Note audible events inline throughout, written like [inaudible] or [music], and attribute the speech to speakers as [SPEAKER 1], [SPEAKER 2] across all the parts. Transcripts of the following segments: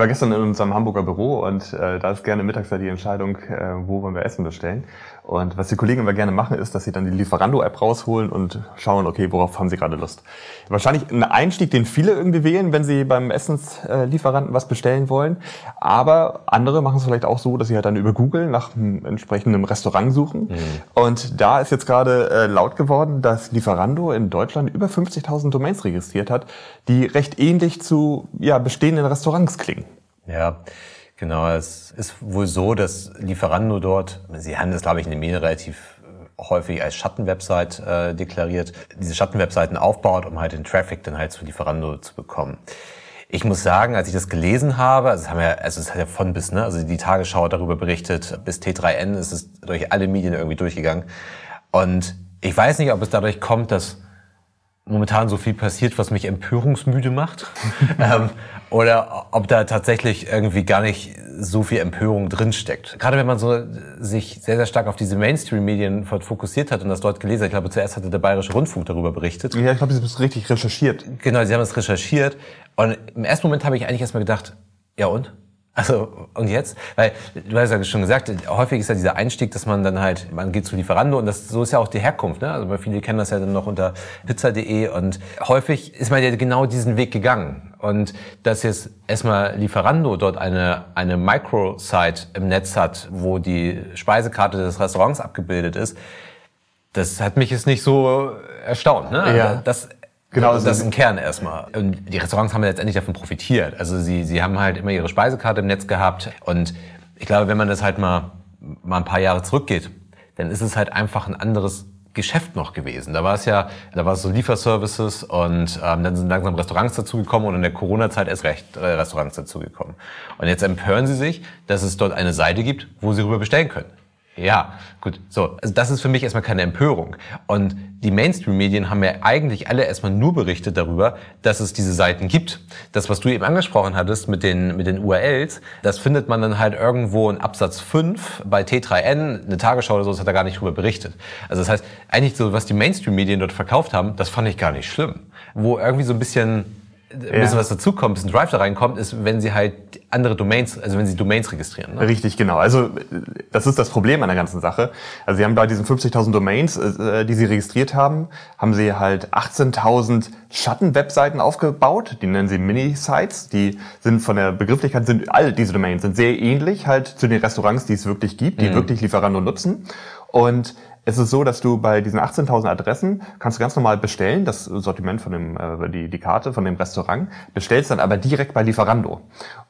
[SPEAKER 1] War gestern in unserem Hamburger Büro und äh, da ist gerne mittags die Entscheidung, äh, wo wollen wir Essen bestellen. Und was die Kollegen immer gerne machen, ist, dass sie dann die Lieferando-App rausholen und schauen, okay, worauf haben sie gerade Lust. Wahrscheinlich ein Einstieg, den viele irgendwie wählen, wenn sie beim Essenslieferanten was bestellen wollen. Aber andere machen es vielleicht auch so, dass sie halt dann über Google nach einem entsprechenden Restaurant suchen. Mhm. Und da ist jetzt gerade äh, laut geworden, dass Lieferando in Deutschland über 50.000 Domains registriert hat, die recht ähnlich zu ja, bestehenden Restaurants klingen.
[SPEAKER 2] Ja, genau. Es ist wohl so, dass Lieferando dort, sie haben das, glaube ich, in den Medien relativ äh, häufig als Schattenwebsite äh, deklariert, diese Schattenwebseiten aufbaut, um halt den Traffic dann halt zu Lieferando zu bekommen. Ich muss sagen, als ich das gelesen habe, also es haben ja, also es hat ja von bis, ne, also die Tagesschau hat darüber berichtet, bis T3N ist es durch alle Medien irgendwie durchgegangen. Und ich weiß nicht, ob es dadurch kommt, dass momentan so viel passiert, was mich empörungsmüde macht. [laughs] ähm, oder ob da tatsächlich irgendwie gar nicht so viel Empörung drinsteckt. Gerade wenn man so sich sehr, sehr stark auf diese Mainstream-Medien fokussiert hat und das dort gelesen hat. Ich glaube, zuerst hatte der Bayerische Rundfunk darüber berichtet.
[SPEAKER 1] Ja, ich glaube, sie haben es richtig recherchiert.
[SPEAKER 2] Genau, sie haben es recherchiert. Und im ersten Moment habe ich eigentlich erstmal gedacht, ja und? Also, und jetzt? Weil, du hast ja schon gesagt, häufig ist ja dieser Einstieg, dass man dann halt, man geht zu Lieferando und das, so ist ja auch die Herkunft, ne? Also, weil viele kennen das ja dann noch unter pizza.de und häufig ist man ja genau diesen Weg gegangen. Und dass jetzt erstmal Lieferando dort eine, eine Microsite im Netz hat, wo die Speisekarte des Restaurants abgebildet ist, das hat mich jetzt nicht so erstaunt, ne? Ja. Das Genau, das ist im Kern erstmal. Und die Restaurants haben letztendlich davon profitiert. Also sie, sie haben halt immer ihre Speisekarte im Netz gehabt. Und ich glaube, wenn man das halt mal, mal ein paar Jahre zurückgeht, dann ist es halt einfach ein anderes Geschäft noch gewesen. Da war es ja, da war es so Lieferservices und ähm, dann sind langsam Restaurants dazugekommen und in der Corona-Zeit erst recht äh, Restaurants dazugekommen. Und jetzt empören sie sich, dass es dort eine Seite gibt, wo sie rüber bestellen können. Ja, gut. So, also das ist für mich erstmal keine Empörung. Und die Mainstream-Medien haben ja eigentlich alle erstmal nur berichtet darüber, dass es diese Seiten gibt. Das, was du eben angesprochen hattest mit den, mit den URLs, das findet man dann halt irgendwo in Absatz 5 bei T3N, eine Tagesschau oder so, das hat er gar nicht drüber berichtet. Also das heißt, eigentlich so, was die Mainstream-Medien dort verkauft haben, das fand ich gar nicht schlimm. Wo irgendwie so ein bisschen ein bisschen ja. was dazukommt, ein bisschen Drive da reinkommt, ist, wenn sie halt andere Domains, also wenn sie Domains registrieren.
[SPEAKER 1] Ne? Richtig, genau. Also das ist das Problem an der ganzen Sache. Also sie haben bei diesen 50.000 Domains, äh, die sie registriert haben, haben sie halt 18.000 Schattenwebseiten aufgebaut. Die nennen sie Mini-Sites. Die sind von der Begrifflichkeit, sind all diese Domains sind sehr ähnlich halt zu den Restaurants, die es wirklich gibt, die mhm. wirklich Lieferando nutzen. Und es ist so, dass du bei diesen 18.000 Adressen kannst du ganz normal bestellen, das Sortiment von dem, äh, die, die Karte von dem Restaurant, bestellst dann aber direkt bei Lieferando.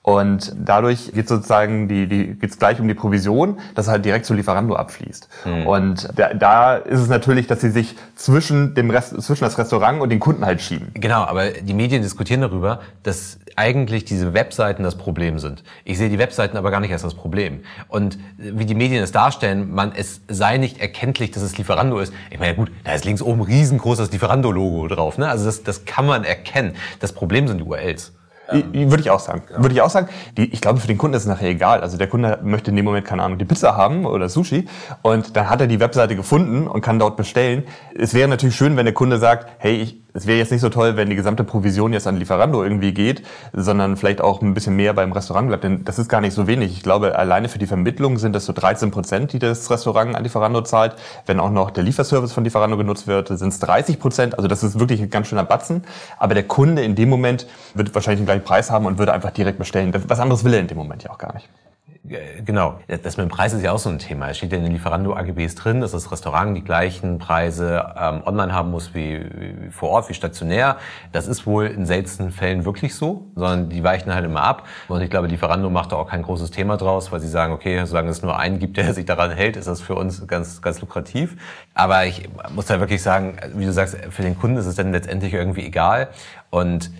[SPEAKER 1] Und dadurch geht sozusagen die, die geht's gleich um die Provision, dass halt direkt zu Lieferando abfließt. Mhm. Und da, da ist es natürlich, dass sie sich zwischen dem Rest, zwischen das Restaurant und den Kunden halt schieben.
[SPEAKER 2] Genau, aber die Medien diskutieren darüber, dass eigentlich diese Webseiten das Problem sind. Ich sehe die Webseiten aber gar nicht als das Problem. Und wie die Medien es darstellen, man es sei nicht erkenntlich, dass es Lieferando ist. Ich meine, gut, da ist links oben riesengroß das Lieferando-Logo drauf. Ne? Also das, das kann man erkennen. Das Problem sind die URLs.
[SPEAKER 1] Ähm, Würde ich auch sagen. Ja. Würde ich auch sagen. Die, ich glaube, für den Kunden ist es nachher egal. Also der Kunde möchte in dem Moment, keine Ahnung, die Pizza haben oder Sushi und dann hat er die Webseite gefunden und kann dort bestellen. Es wäre natürlich schön, wenn der Kunde sagt, hey, ich, es wäre jetzt nicht so toll, wenn die gesamte Provision jetzt an Lieferando irgendwie geht, sondern vielleicht auch ein bisschen mehr beim Restaurant bleibt. Denn das ist gar nicht so wenig. Ich glaube, alleine für die Vermittlung sind das so 13 Prozent, die das Restaurant an Lieferando zahlt. Wenn auch noch der Lieferservice von Lieferando genutzt wird, sind es 30 Prozent. Also das ist wirklich ein ganz schöner Batzen. Aber der Kunde in dem Moment wird wahrscheinlich den gleichen Preis haben und würde einfach direkt bestellen. Was anderes will er in dem Moment ja auch gar nicht.
[SPEAKER 2] Genau, das mit dem Preis ist ja auch so ein Thema. Es steht ja in den Lieferando-AGBs drin, dass das Restaurant die gleichen Preise ähm, online haben muss wie, wie, vor Ort, wie stationär. Das ist wohl in seltenen Fällen wirklich so, sondern die weichen halt immer ab. Und ich glaube, Lieferando macht da auch kein großes Thema draus, weil sie sagen, okay, solange es nur einen gibt, [laughs] der sich daran hält, ist das für uns ganz, ganz lukrativ. Aber ich muss da wirklich sagen, wie du sagst, für den Kunden ist es dann letztendlich irgendwie egal. Und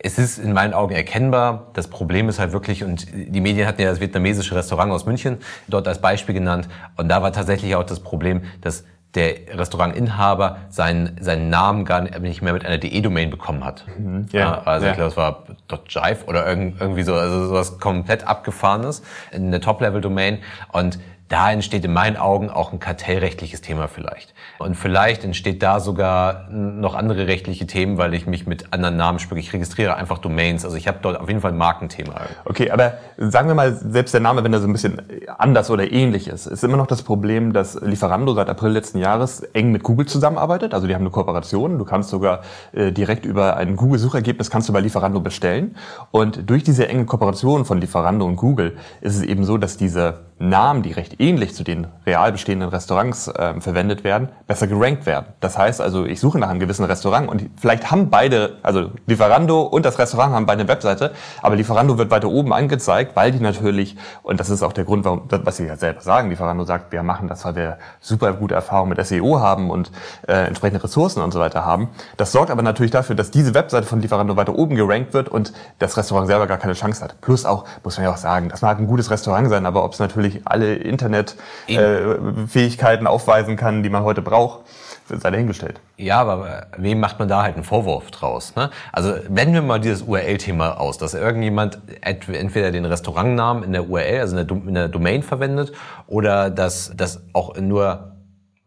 [SPEAKER 2] es ist in meinen Augen erkennbar. Das Problem ist halt wirklich, und die Medien hatten ja das vietnamesische Restaurant aus München dort als Beispiel genannt. Und da war tatsächlich auch das Problem, dass der Restaurantinhaber seinen, seinen Namen gar nicht mehr mit einer DE-Domain bekommen hat. Mhm, ja, also ich glaube, es war .jive oder irgendwie so, also sowas komplett abgefahrenes, in der Top-Level-Domain. Und da entsteht in meinen Augen auch ein kartellrechtliches Thema vielleicht. Und vielleicht entsteht da sogar noch andere rechtliche Themen, weil ich mich mit anderen Namen spreche. Ich registriere einfach Domains. Also ich habe dort auf jeden Fall ein Markenthema.
[SPEAKER 1] Okay, aber sagen wir mal, selbst der Name, wenn er so ein bisschen anders oder ähnlich ist, ist immer noch das Problem, dass Lieferando seit April letzten Jahres eng mit Google zusammenarbeitet. Also die haben eine Kooperation. Du kannst sogar äh, direkt über ein Google-Suchergebnis kannst du bei Lieferando bestellen. Und durch diese enge Kooperation von Lieferando und Google ist es eben so, dass diese Namen, die recht ähnlich zu den real bestehenden Restaurants äh, verwendet werden, besser gerankt werden. Das heißt also, ich suche nach einem gewissen Restaurant und vielleicht haben beide, also Lieferando und das Restaurant haben beide eine Webseite, aber Lieferando wird weiter oben angezeigt, weil die natürlich, und das ist auch der Grund, warum, was sie ja selber sagen, Lieferando sagt, wir machen das, weil wir super gute Erfahrungen mit SEO haben und äh, entsprechende Ressourcen und so weiter haben. Das sorgt aber natürlich dafür, dass diese Webseite von Lieferando weiter oben gerankt wird und das Restaurant selber gar keine Chance hat. Plus auch, muss man ja auch sagen, das mag ein gutes Restaurant sein, aber ob es natürlich alle Internetfähigkeiten äh, aufweisen kann, die man heute braucht, sei dahingestellt.
[SPEAKER 2] Ja, aber wem macht man da halt einen Vorwurf draus? Ne? Also wenden wir mal dieses URL-Thema aus, dass irgendjemand entweder den Restaurantnamen in der URL, also in der, in der Domain verwendet, oder dass das auch nur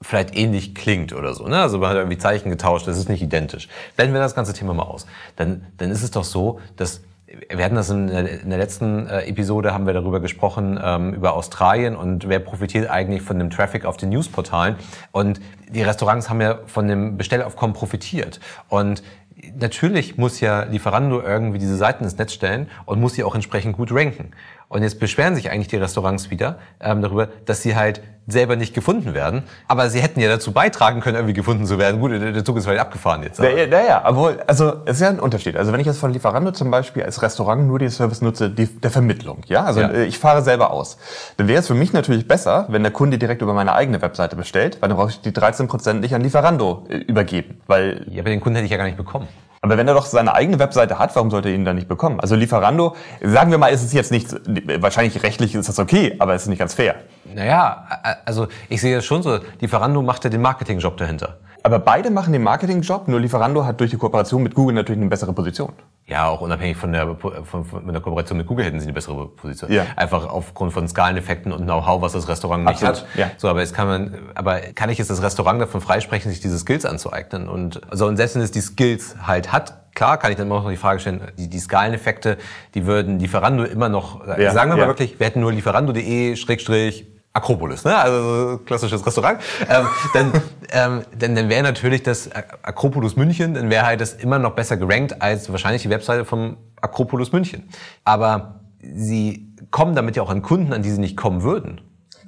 [SPEAKER 2] vielleicht ähnlich klingt oder so. Ne? Also man hat irgendwie Zeichen getauscht, das ist nicht identisch. Blenden wir das ganze Thema mal aus. Dann, dann ist es doch so, dass wir hatten das in der, letzten äh, Episode, haben wir darüber gesprochen, ähm, über Australien und wer profitiert eigentlich von dem Traffic auf den Newsportalen. Und die Restaurants haben ja von dem Bestellaufkommen profitiert. Und natürlich muss ja Lieferando irgendwie diese Seiten ins Netz stellen und muss sie auch entsprechend gut ranken. Und jetzt beschweren sich eigentlich die Restaurants wieder ähm, darüber, dass sie halt selber nicht gefunden werden. Aber sie hätten ja dazu beitragen können, irgendwie gefunden zu werden. Gut, der Zug ist vielleicht abgefahren jetzt.
[SPEAKER 1] Naja, na ja, obwohl, also es ist ja ein Unterschied. Also wenn ich jetzt von Lieferando zum Beispiel als Restaurant nur den Service nutze, die, der Vermittlung, ja, also ja. Äh, ich fahre selber aus, dann wäre es für mich natürlich besser, wenn der Kunde direkt über meine eigene Webseite bestellt, weil dann brauche ich die 13% nicht an Lieferando äh, übergeben. Weil
[SPEAKER 2] ja, aber den Kunden hätte ich ja gar nicht bekommen.
[SPEAKER 1] Aber wenn er doch seine eigene Webseite hat, warum sollte er ihn dann nicht bekommen? Also Lieferando, sagen wir mal, ist es jetzt nicht, wahrscheinlich rechtlich ist das okay, aber es ist nicht ganz fair.
[SPEAKER 2] Naja, also ich sehe es schon so, Lieferando macht ja den Marketingjob dahinter.
[SPEAKER 1] Aber beide machen den Marketingjob, nur Lieferando hat durch die Kooperation mit Google natürlich eine bessere Position.
[SPEAKER 2] Ja, auch unabhängig von der, von, von der Kooperation mit Google hätten sie eine bessere Position. Ja. Einfach aufgrund von Skaleneffekten und Know-how, was das Restaurant nicht Absolut. hat. Ja. So, aber jetzt kann man, aber kann ich jetzt das Restaurant davon freisprechen, sich diese Skills anzueignen? Und, also, und selbst wenn es die Skills halt hat, klar kann ich dann immer noch die Frage stellen, die, die Skaleneffekte, die würden Lieferando immer noch, ja, sagen wir ja. mal wirklich, wir hätten nur lieferando.de, Schrägstrich, Akropolis, ne? also klassisches Restaurant, ähm, dann, ähm, dann, dann wäre natürlich das Akropolis München, dann wäre halt das immer noch besser gerankt als wahrscheinlich die Webseite vom Akropolis München. Aber sie kommen damit ja auch an Kunden, an die sie nicht kommen würden.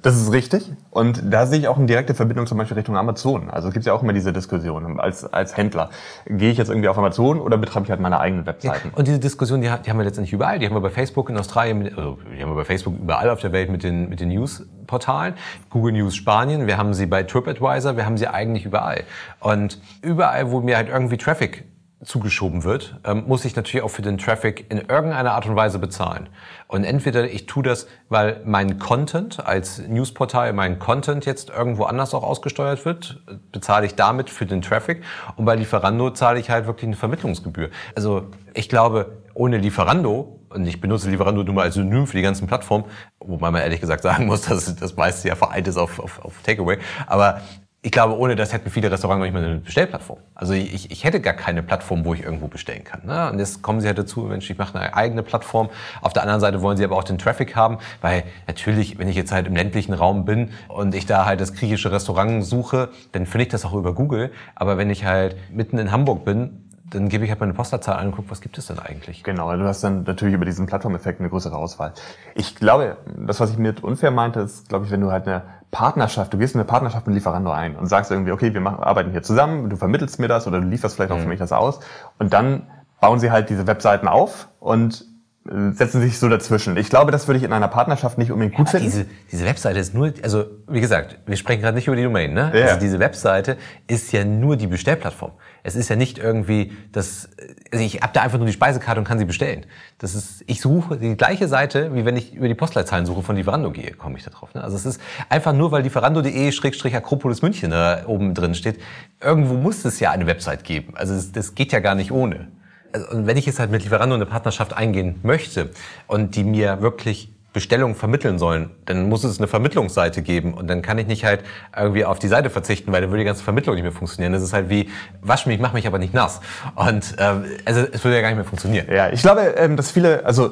[SPEAKER 1] Das ist richtig. Und da sehe ich auch eine direkte Verbindung zum Beispiel Richtung Amazon. Also es gibt ja auch immer diese Diskussion als, als Händler. Gehe ich jetzt irgendwie auf Amazon oder betreibe ich halt meine eigenen Webseiten?
[SPEAKER 2] Ja, und diese Diskussion, die, die haben wir letztendlich überall. Die haben wir bei Facebook in Australien, also die haben wir bei Facebook überall auf der Welt mit den, mit den News-Portalen. Google News Spanien, wir haben sie bei TripAdvisor, wir haben sie eigentlich überall. Und überall, wo mir halt irgendwie Traffic zugeschoben wird, ähm, muss ich natürlich auch für den Traffic in irgendeiner Art und Weise bezahlen. Und entweder ich tue das, weil mein Content als Newsportal, mein Content jetzt irgendwo anders auch ausgesteuert wird, bezahle ich damit für den Traffic. Und bei Lieferando zahle ich halt wirklich eine Vermittlungsgebühr. Also ich glaube, ohne Lieferando, und ich benutze Lieferando nur mal als Synonym für die ganzen Plattformen, wobei man ehrlich gesagt sagen muss, [laughs] dass das meiste ja vereint ist auf, auf, auf Takeaway, aber ich glaube, ohne das hätten viele Restaurants noch nicht mal eine Bestellplattform. Also ich, ich hätte gar keine Plattform, wo ich irgendwo bestellen kann. Ne? Und jetzt kommen sie halt dazu, Mensch, ich mache eine eigene Plattform. Auf der anderen Seite wollen sie aber auch den Traffic haben, weil natürlich, wenn ich jetzt halt im ländlichen Raum bin und ich da halt das griechische Restaurant suche, dann finde ich das auch über Google. Aber wenn ich halt mitten in Hamburg bin, dann gebe ich halt meine Postleitzahl ein und gucke, was gibt es denn eigentlich?
[SPEAKER 1] Genau, du hast dann natürlich über diesen Plattformeffekt eine größere Auswahl. Ich glaube, das, was ich mit unfair meinte, ist, glaube ich, wenn du halt eine Partnerschaft, du gehst in eine Partnerschaft mit Lieferando ein und sagst irgendwie, okay, wir machen, arbeiten hier zusammen, du vermittelst mir das oder du lieferst vielleicht auch mhm. für mich das aus und dann bauen sie halt diese Webseiten auf und setzen sich so dazwischen. Ich glaube, das würde ich in einer Partnerschaft nicht unbedingt gut
[SPEAKER 2] Ja,
[SPEAKER 1] finden.
[SPEAKER 2] diese, diese Webseite ist nur, also wie gesagt, wir sprechen gerade nicht über die Domain, ne?
[SPEAKER 1] Ja.
[SPEAKER 2] Also diese Webseite ist ja nur die Bestellplattform. Es ist ja nicht irgendwie das, also ich habe da einfach nur die Speisekarte und kann sie bestellen. Das ist, ich suche die gleiche Seite, wie wenn ich über die Postleitzahlen suche von Lieferando gehe, komme ich da drauf. Ne? Also es ist einfach nur, weil lieferando.de Schrägstrich Akropolis München da oben drin steht. Irgendwo muss es ja eine Website geben. Also das, das geht ja gar nicht ohne also, und wenn ich jetzt halt mit Lieferando eine Partnerschaft eingehen möchte und die mir wirklich Bestellungen vermitteln sollen, dann muss es eine Vermittlungsseite geben und dann kann ich nicht halt irgendwie auf die Seite verzichten, weil dann würde die ganze Vermittlung nicht mehr funktionieren. Das ist halt wie, wasch mich, mach mich aber nicht nass. Und ähm, also es würde ja gar nicht mehr funktionieren.
[SPEAKER 1] Ja, ich glaube, ähm, dass viele, also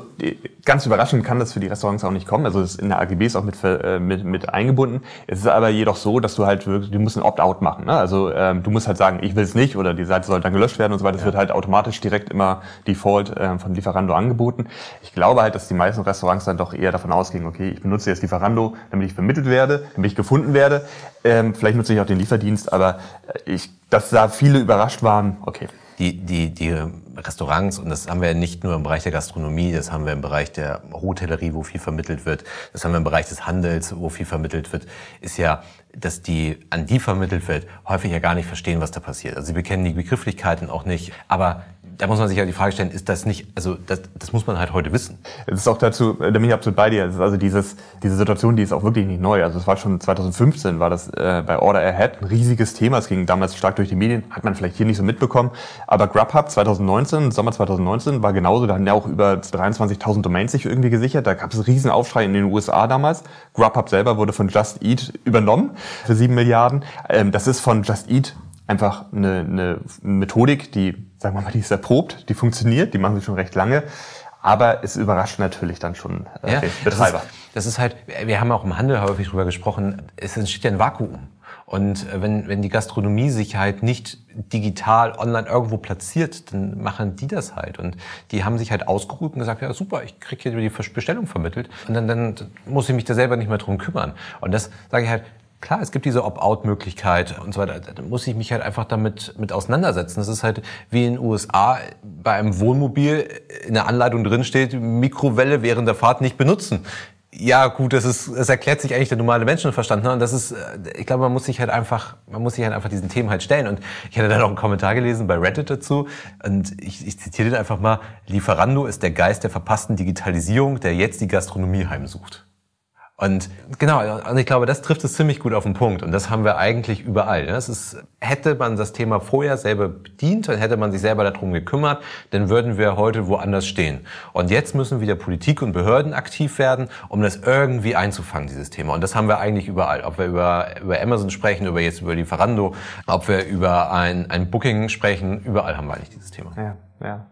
[SPEAKER 1] ganz überraschend kann das für die Restaurants auch nicht kommen. Also das ist in der AGBs auch mit, äh, mit, mit eingebunden. Es ist aber jedoch so, dass du halt wirklich, du musst ein Opt-out machen. Ne? Also ähm, du musst halt sagen, ich will es nicht oder die Seite soll dann gelöscht werden und so weiter. Das wird halt automatisch direkt immer Default ähm, von Lieferando angeboten. Ich glaube halt, dass die meisten Restaurants dann doch eher davon ausgehen, okay, ich benutze jetzt Lieferando, damit ich vermittelt werde, damit ich gefunden werde. Ähm, vielleicht nutze ich auch den Lieferdienst, aber äh, ich, dass da viele überrascht waren, okay.
[SPEAKER 2] Die, die, die Restaurants, und das haben wir nicht nur im Bereich der Gastronomie, das haben wir im Bereich der Hotellerie, wo viel vermittelt wird, das haben wir im Bereich des Handels, wo viel vermittelt wird, ist ja, dass die, an die vermittelt wird, häufig ja gar nicht verstehen, was da passiert. Also sie bekennen die Begrifflichkeiten auch nicht, aber da muss man sich ja die Frage stellen, ist das nicht, also das, das muss man halt heute wissen.
[SPEAKER 1] Es ist auch dazu, da bin ich absolut bei dir. Also dieses, diese Situation, die ist auch wirklich nicht neu. Also es war schon 2015, war das äh, bei Order Ahead ein riesiges Thema. Es ging damals stark durch die Medien, hat man vielleicht hier nicht so mitbekommen. Aber Grubhub 2019, Sommer 2019, war genauso. Da haben ja auch über 23.000 Domains sich irgendwie gesichert. Da gab es einen riesen Aufschrei in den USA damals. Grubhub selber wurde von Just Eat übernommen für 7 Milliarden. Ähm, das ist von Just Eat einfach eine, eine Methodik, die, sagen wir mal, die ist erprobt, die funktioniert, die machen sie schon recht lange. Aber es überrascht natürlich dann schon äh, den Betreiber.
[SPEAKER 2] Das ist, das ist halt, wir haben auch im Handel häufig drüber gesprochen, es entsteht ja ein Vakuum. Und äh, wenn, wenn die Gastronomie sich halt nicht digital online irgendwo platziert, dann machen die das halt. Und die haben sich halt ausgeruht und gesagt, ja super, ich krieg hier die Bestellung vermittelt. Und dann, dann muss ich mich da selber nicht mehr drum kümmern. Und das sage ich halt, Klar, es gibt diese Opt-out-Möglichkeit und so weiter. Da muss ich mich halt einfach damit mit auseinandersetzen. Das ist halt wie in den USA bei einem Wohnmobil in der Anleitung drin steht, Mikrowelle während der Fahrt nicht benutzen. Ja, gut, das ist, das erklärt sich eigentlich der normale Menschenverstand. Ne? Und das ist, äh, ich glaube, man muss sich halt einfach, man muss sich halt einfach diesen Themen halt stellen. Und ich hatte da noch einen Kommentar gelesen bei Reddit dazu. Und ich, ich zitiere den einfach mal. Lieferando ist der Geist der verpassten Digitalisierung, der jetzt die Gastronomie heimsucht. Und genau, und ich glaube, das trifft es ziemlich gut auf den Punkt. Und das haben wir eigentlich überall. Das ist, hätte man das Thema vorher selber bedient, dann hätte man sich selber darum gekümmert, dann würden wir heute woanders stehen. Und jetzt müssen wieder Politik und Behörden aktiv werden, um das irgendwie einzufangen, dieses Thema. Und das haben wir eigentlich überall. Ob wir über, über Amazon sprechen, über jetzt über Lieferando, ob wir über ein, ein Booking sprechen, überall haben wir eigentlich dieses Thema.
[SPEAKER 1] Ja, ja.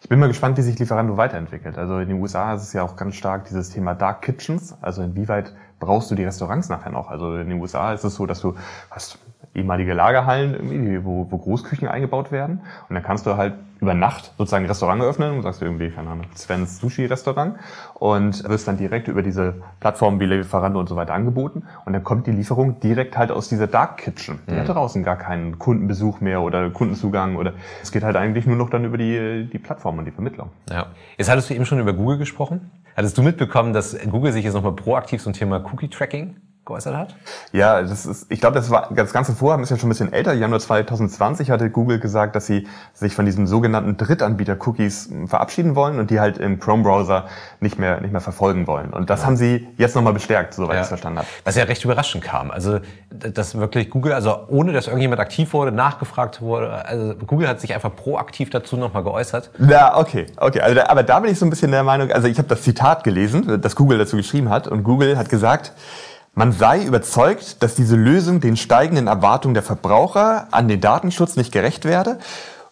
[SPEAKER 1] Ich bin mal gespannt, wie sich Lieferando weiterentwickelt. Also in den USA ist es ja auch ganz stark dieses Thema Dark Kitchens. Also inwieweit brauchst du die Restaurants nachher noch? Also in den USA ist es so, dass du hast ehemalige Lagerhallen, irgendwie, wo, wo Großküchen eingebaut werden. Und dann kannst du halt über Nacht sozusagen ein Restaurant eröffnen und sagst du irgendwie, keine Ahnung, Sven's Sushi Restaurant und wirst dann direkt über diese Plattformen wie Lieferando und so weiter angeboten. Und dann kommt die Lieferung direkt halt aus dieser Dark Kitchen. Die hat draußen gar keinen Kundenbesuch mehr oder Kundenzugang oder es geht halt eigentlich nur noch dann über die, die Plattform und die Vermittlung.
[SPEAKER 2] Ja. Jetzt hattest du eben schon über Google gesprochen. Hattest du mitbekommen, dass Google sich jetzt nochmal proaktiv zum Thema Cookie-Tracking geäußert hat?
[SPEAKER 1] Ja, das ist, ich glaube, das war das ganze Vorhaben ist ja schon ein bisschen älter. Januar 2020 hatte Google gesagt, dass sie sich von diesen sogenannten Drittanbieter-Cookies verabschieden wollen und die halt im Chrome-Browser nicht mehr nicht mehr verfolgen wollen. Und das haben sie jetzt nochmal bestärkt, soweit ich es verstanden habe.
[SPEAKER 2] Was ja recht überraschend kam. Also, dass wirklich Google, also ohne dass irgendjemand aktiv wurde, nachgefragt wurde, also Google hat sich einfach proaktiv dazu nochmal geäußert.
[SPEAKER 1] Ja, okay, okay. Also da, aber da bin ich so ein bisschen der Meinung, also ich habe das Zitat gelesen, das Google dazu geschrieben hat, und Google hat gesagt, man sei überzeugt, dass diese Lösung den steigenden Erwartungen der Verbraucher an den Datenschutz nicht gerecht werde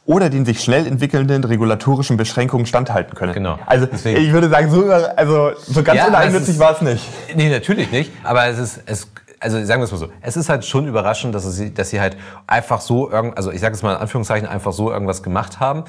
[SPEAKER 1] oder den sich schnell entwickelnden regulatorischen Beschränkungen standhalten könne.
[SPEAKER 2] Genau.
[SPEAKER 1] Also
[SPEAKER 2] Deswegen-
[SPEAKER 1] ich würde sagen, so, also, so ganz
[SPEAKER 2] Ja,
[SPEAKER 1] uneigennützig war es nicht.
[SPEAKER 2] Nee, natürlich nicht. Aber es ist, es, also sagen wir es mal so, es ist halt schon überraschend, dass sie, dass sie halt einfach so irgend, also ich sage es mal in Anführungszeichen, einfach so irgendwas gemacht haben.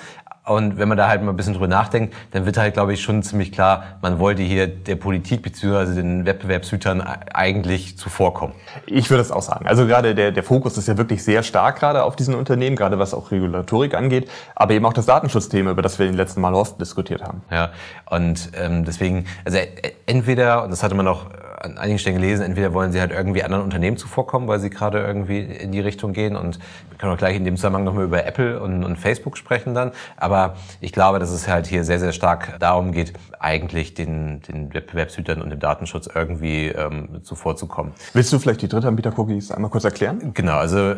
[SPEAKER 2] Und wenn man da halt mal ein bisschen drüber nachdenkt, dann wird halt, glaube ich, schon ziemlich klar, man wollte hier der Politik bzw. den Wettbewerbshütern eigentlich zuvorkommen.
[SPEAKER 1] Ich würde es auch sagen. Also gerade der, der Fokus ist ja wirklich sehr stark gerade auf diesen Unternehmen, gerade was auch Regulatorik angeht, aber eben auch das Datenschutzthema, über das wir den letzten Mal oft diskutiert haben.
[SPEAKER 2] Ja, und ähm, deswegen, also äh, entweder, und das hatte man auch an einigen Stellen gelesen, entweder wollen sie halt irgendwie anderen Unternehmen zuvorkommen, weil sie gerade irgendwie in die Richtung gehen. Und können auch gleich in dem Zusammenhang nochmal über Apple und, und, Facebook sprechen dann. Aber ich glaube, dass es halt hier sehr, sehr stark darum geht, eigentlich den, den Wettbewerbshütern und dem Datenschutz irgendwie ähm, zuvorzukommen.
[SPEAKER 1] Willst du vielleicht die Drittanbieter-Cookies einmal kurz erklären?
[SPEAKER 2] Genau, also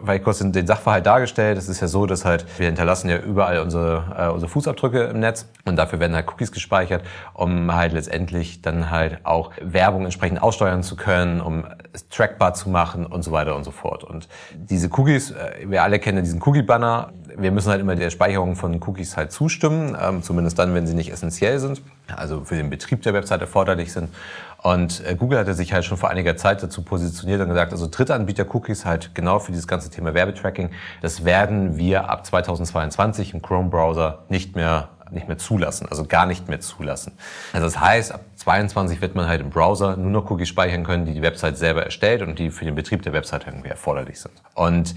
[SPEAKER 2] weil ich kurz den Sachverhalt dargestellt. Es ist ja so, dass halt wir hinterlassen ja überall unsere, äh, unsere Fußabdrücke im Netz und dafür werden halt Cookies gespeichert, um halt letztendlich dann halt auch Werbung entsprechend aussteuern zu können, um es trackbar zu machen und so weiter und so fort. Und diese Cookies, äh, wir alle kennen diesen Cookie-Banner. Wir müssen halt immer der Speicherung von Cookies halt zustimmen, ähm, zumindest dann, wenn sie nicht essentiell sind, also für den Betrieb der Website erforderlich sind. Und äh, Google hatte sich halt schon vor einiger Zeit dazu positioniert und gesagt, also Drittanbieter-Cookies halt genau für dieses ganze Thema Werbetracking, das werden wir ab 2022 im Chrome-Browser nicht mehr nicht mehr zulassen, also gar nicht mehr zulassen. Also das heißt, ab 22 wird man halt im Browser nur noch Cookies speichern können, die die Website selber erstellt und die für den Betrieb der Website irgendwie erforderlich sind. Und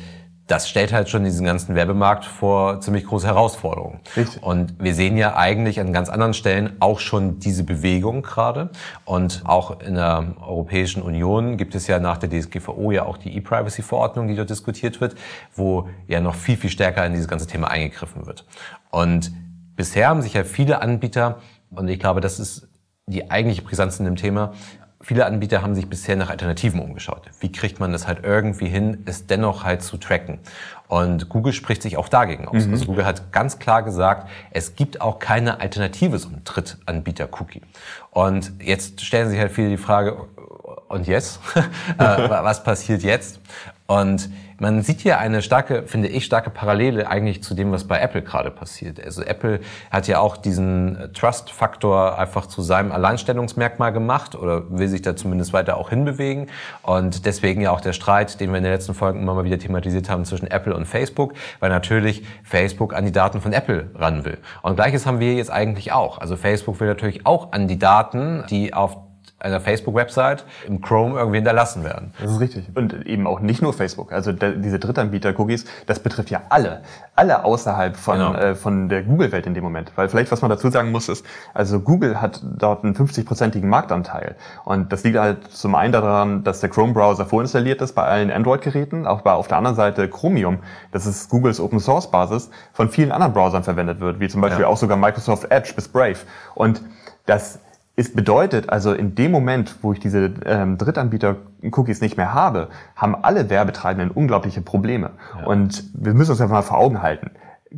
[SPEAKER 2] das stellt halt schon diesen ganzen Werbemarkt vor ziemlich große Herausforderungen. Richtig. Und wir sehen ja eigentlich an ganz anderen Stellen auch schon diese Bewegung gerade. Und auch in der Europäischen Union gibt es ja nach der DSGVO ja auch die E-Privacy-Verordnung, die dort diskutiert wird, wo ja noch viel, viel stärker in dieses ganze Thema eingegriffen wird. Und bisher haben sich ja viele Anbieter, und ich glaube, das ist die eigentliche Brisanz in dem Thema, viele Anbieter haben sich bisher nach Alternativen umgeschaut. Wie kriegt man das halt irgendwie hin, es dennoch halt zu tracken? Und Google spricht sich auch dagegen aus. Mhm. Also Google hat ganz klar gesagt, es gibt auch keine Alternative zum Drittanbieter-Cookie. Und jetzt stellen sich halt viele die Frage, und jetzt? [laughs] Äh, was passiert jetzt? Und man sieht hier eine starke, finde ich, starke Parallele eigentlich zu dem, was bei Apple gerade passiert. Also Apple hat ja auch diesen äh, Trust-Faktor einfach zu seinem Alleinstellungsmerkmal gemacht oder will sich da zumindest weiter auch hinbewegen. Und deswegen ja auch der Streit, den wir in den letzten Folgen immer mal wieder thematisiert haben zwischen Apple und Facebook, weil natürlich Facebook an die Daten von Apple ran will. Und gleiches haben wir jetzt eigentlich auch. Also Facebook will natürlich auch an die Daten, die auf einer Facebook-Website im Chrome irgendwie hinterlassen werden.
[SPEAKER 1] Das ist richtig. Und eben auch nicht nur Facebook. Also diese Drittanbieter-Cookies, das betrifft ja alle. Alle außerhalb von, genau. äh, von der Google-Welt in dem Moment. Weil vielleicht, was man dazu sagen muss, ist, also Google hat dort einen 50-prozentigen Marktanteil. Und das liegt halt zum einen daran, dass der Chrome-Browser vorinstalliert ist bei allen Android-Geräten, auch bei auf der anderen Seite Chromium, das ist Googles Open-Source-Basis, von vielen anderen Browsern verwendet wird, wie zum Beispiel ja. auch sogar Microsoft Edge bis Brave. Und das es bedeutet also in dem Moment, wo ich diese ähm, Drittanbieter-Cookies nicht mehr habe, haben alle Werbetreibenden unglaubliche Probleme. Ja. Und wir müssen uns einfach mal vor Augen halten.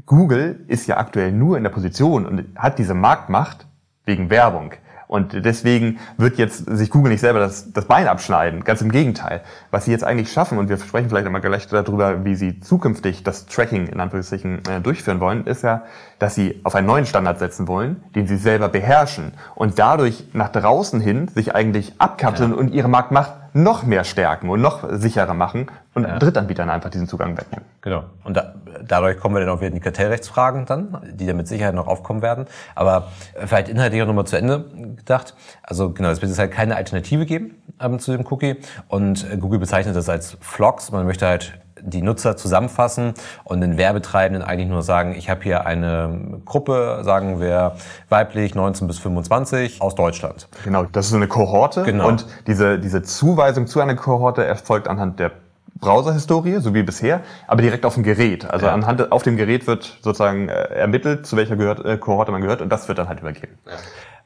[SPEAKER 1] Google ist ja aktuell nur in der Position und hat diese Marktmacht wegen Werbung. Und deswegen wird jetzt sich Google nicht selber das, das Bein abschneiden. Ganz im Gegenteil. Was sie jetzt eigentlich schaffen, und wir sprechen vielleicht einmal gleich darüber, wie sie zukünftig das Tracking in Anführungszeichen äh, durchführen wollen, ist ja, dass sie auf einen neuen Standard setzen wollen, den sie selber beherrschen und dadurch nach draußen hin sich eigentlich abkapseln ja. und ihre Marktmacht noch mehr stärken und noch sicherer machen und ja. Drittanbietern einfach diesen Zugang wegnehmen.
[SPEAKER 2] Genau. Und da, dadurch kommen wir dann auch wieder in die Kartellrechtsfragen dann, die da mit Sicherheit noch aufkommen werden. Aber vielleicht inhaltlich auch nochmal zu Ende gedacht. Also genau, es wird es halt keine Alternative geben ähm, zu dem Cookie. Und äh, Google bezeichnet das als Flocks. Man möchte halt die Nutzer zusammenfassen und den Werbetreibenden eigentlich nur sagen, ich habe hier eine Gruppe, sagen wir weiblich 19 bis 25 aus Deutschland.
[SPEAKER 1] Genau, das ist so eine Kohorte genau. und diese, diese Zuweisung zu einer Kohorte erfolgt anhand der Browser-Historie, so wie bisher, aber direkt auf dem Gerät. Also ja. anhand auf dem Gerät wird sozusagen äh, ermittelt, zu welcher gehört, äh, Kohorte man gehört und das wird dann halt übergeben. Ja.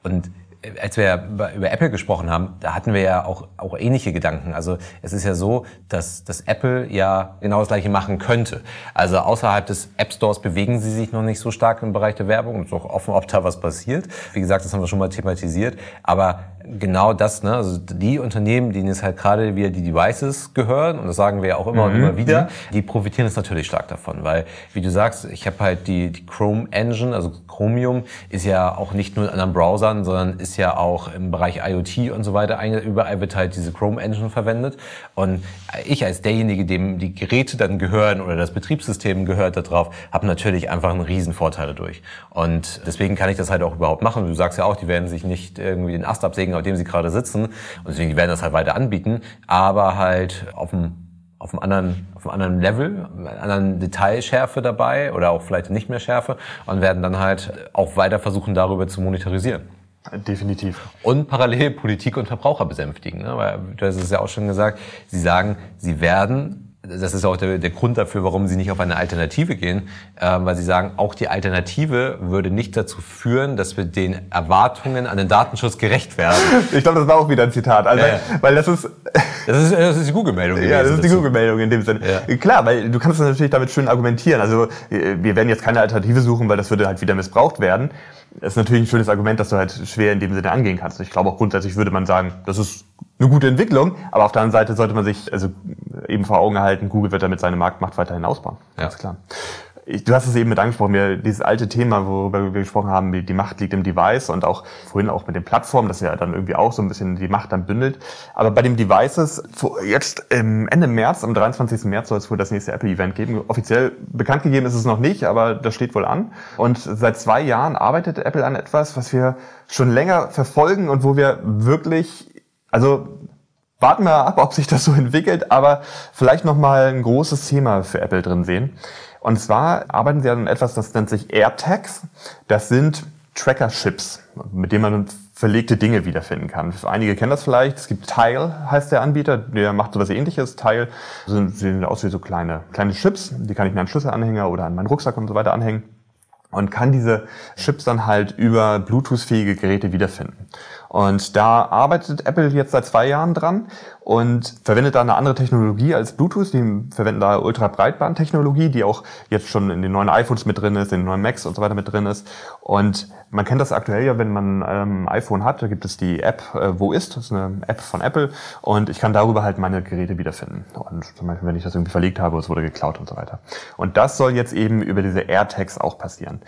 [SPEAKER 2] Und als wir über Apple gesprochen haben, da hatten wir ja auch, auch ähnliche Gedanken. Also es ist ja so, dass, dass Apple ja genau das gleiche machen könnte. Also außerhalb des App Stores bewegen sie sich noch nicht so stark im Bereich der Werbung und ist auch offen, ob da was passiert. Wie gesagt, das haben wir schon mal thematisiert. Aber genau das, ne? Also die Unternehmen, denen es halt gerade wieder die Devices gehören, und das sagen wir ja auch immer mhm. und immer wieder, die profitieren jetzt natürlich stark davon, weil, wie du sagst, ich habe halt die, die Chrome Engine, also Chromium ist ja auch nicht nur in anderen Browsern, sondern ist ja auch im Bereich IoT und so weiter, überall wird halt diese Chrome Engine verwendet. Und ich als derjenige, dem die Geräte dann gehören oder das Betriebssystem gehört darauf, habe natürlich einfach einen riesen Vorteil dadurch. Und deswegen kann ich das halt auch überhaupt machen. Du sagst ja auch, die werden sich nicht irgendwie den Ast absägen, auf dem sie gerade sitzen. Und deswegen werden das halt weiter anbieten, aber halt auf dem auf einem anderen, auf einem anderen Level, einer anderen Detailschärfe dabei oder auch vielleicht nicht mehr Schärfe und werden dann halt auch weiter versuchen, darüber zu monetarisieren.
[SPEAKER 1] Definitiv.
[SPEAKER 2] Und parallel Politik und Verbraucher besänftigen. Ne? Weil du hast es ja auch schon gesagt, sie sagen, sie werden das ist auch der, der, Grund dafür, warum sie nicht auf eine Alternative gehen, äh, weil sie sagen, auch die Alternative würde nicht dazu führen, dass wir den Erwartungen an den Datenschutz gerecht werden. [laughs]
[SPEAKER 1] Ich glaube, das war auch wieder ein Zitat, also, ja. weil das ist [laughs]
[SPEAKER 2] das ist, das ist die Google-Meldung.
[SPEAKER 1] Ja, das ist die Google-Meldung in dem Sinne. Ja. Klar, weil du kannst natürlich damit schön argumentieren. Also wir werden jetzt keine Alternative suchen, weil das würde halt wieder missbraucht werden. Das ist natürlich ein schönes Argument, das du halt schwer in dem Sinne angehen kannst. Ich glaube auch grundsätzlich würde man sagen, das ist eine gute Entwicklung, aber auf der anderen Seite sollte man sich also eben vor Augen halten, Google wird damit seine Marktmacht weiterhin ausbauen. Ganz ja. Klar du hast es eben mit angesprochen, mir dieses alte Thema, worüber wir gesprochen haben, die Macht liegt im Device und auch vorhin auch mit den Plattformen, das ja dann irgendwie auch so ein bisschen die Macht dann bündelt. Aber bei den Devices, jetzt Ende März, am 23. März soll es wohl das nächste Apple-Event geben. Offiziell bekannt gegeben ist es noch nicht, aber das steht wohl an. Und seit zwei Jahren arbeitet Apple an etwas, was wir schon länger verfolgen und wo wir wirklich, also warten wir ab, ob sich das so entwickelt, aber vielleicht nochmal ein großes Thema für Apple drin sehen. Und zwar arbeiten sie an etwas, das nennt sich AirTags. Das sind Tracker-Chips, mit denen man verlegte Dinge wiederfinden kann. Einige kennen das vielleicht. Es gibt Tile, heißt der Anbieter, der macht sowas ähnliches. Tile sehen aus wie so kleine, kleine Chips. Die kann ich mir an Schlüsselanhänger oder an meinen Rucksack und so weiter anhängen und kann diese Chips dann halt über Bluetooth-fähige Geräte wiederfinden. Und da arbeitet Apple jetzt seit zwei Jahren dran und verwendet da eine andere Technologie als Bluetooth. Die verwenden da Ultra-Breitband-Technologie, die auch jetzt schon in den neuen iPhones mit drin ist, in den neuen Macs und so weiter mit drin ist. Und man kennt das aktuell ja, wenn man ähm, iPhone hat, da gibt es die App äh, Wo ist, das ist eine App von Apple und ich kann darüber halt meine Geräte wiederfinden. Und zum Beispiel, wenn ich das irgendwie verlegt habe, es wurde geklaut und so weiter. Und das soll jetzt eben über diese AirTags auch passieren.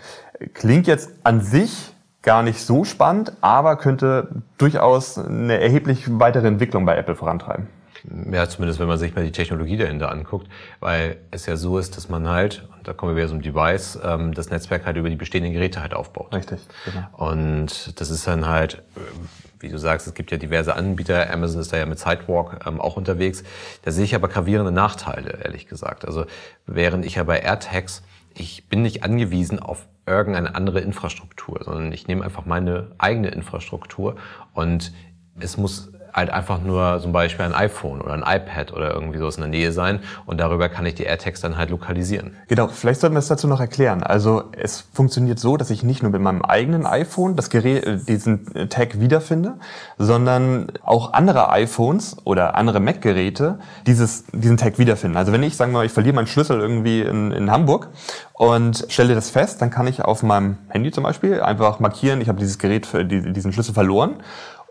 [SPEAKER 1] Klingt jetzt an sich gar nicht so spannend, aber könnte durchaus eine erheblich weitere Entwicklung bei Apple vorantreiben.
[SPEAKER 2] Ja, zumindest wenn man sich mal die Technologie dahinter anguckt, weil es ja so ist, dass man halt, und da kommen wir wieder zum Device, ähm, das Netzwerk halt über die bestehenden Geräte halt aufbaut.
[SPEAKER 1] Richtig, genau.
[SPEAKER 2] Und das ist dann halt, äh, wie du sagst, es gibt ja diverse Anbieter, Amazon ist da ja mit Sidewalk ähm, auch unterwegs. Da sehe ich aber gravierende Nachteile, ehrlich gesagt. Also während ich ja bei AirTags, ich bin nicht angewiesen auf irgendeine andere Infrastruktur, sondern ich nehme einfach meine eigene Infrastruktur und es muss halt einfach nur zum Beispiel ein iPhone oder ein iPad oder irgendwie sowas in der Nähe sein und darüber kann ich die AirTags dann halt lokalisieren.
[SPEAKER 1] Genau, vielleicht sollten wir es dazu noch erklären. Also es funktioniert so, dass ich nicht nur mit meinem eigenen iPhone das Gerät, äh, diesen äh, Tag wiederfinde, sondern auch andere iPhones oder andere Mac-Geräte diesen Tag wiederfinden. Also wenn ich, sagen wir mal, ich verliere meinen Schlüssel irgendwie in, in Hamburg und stelle das fest, dann kann ich auf meinem Handy zum Beispiel einfach markieren, ich habe dieses Gerät, diesen Schlüssel verloren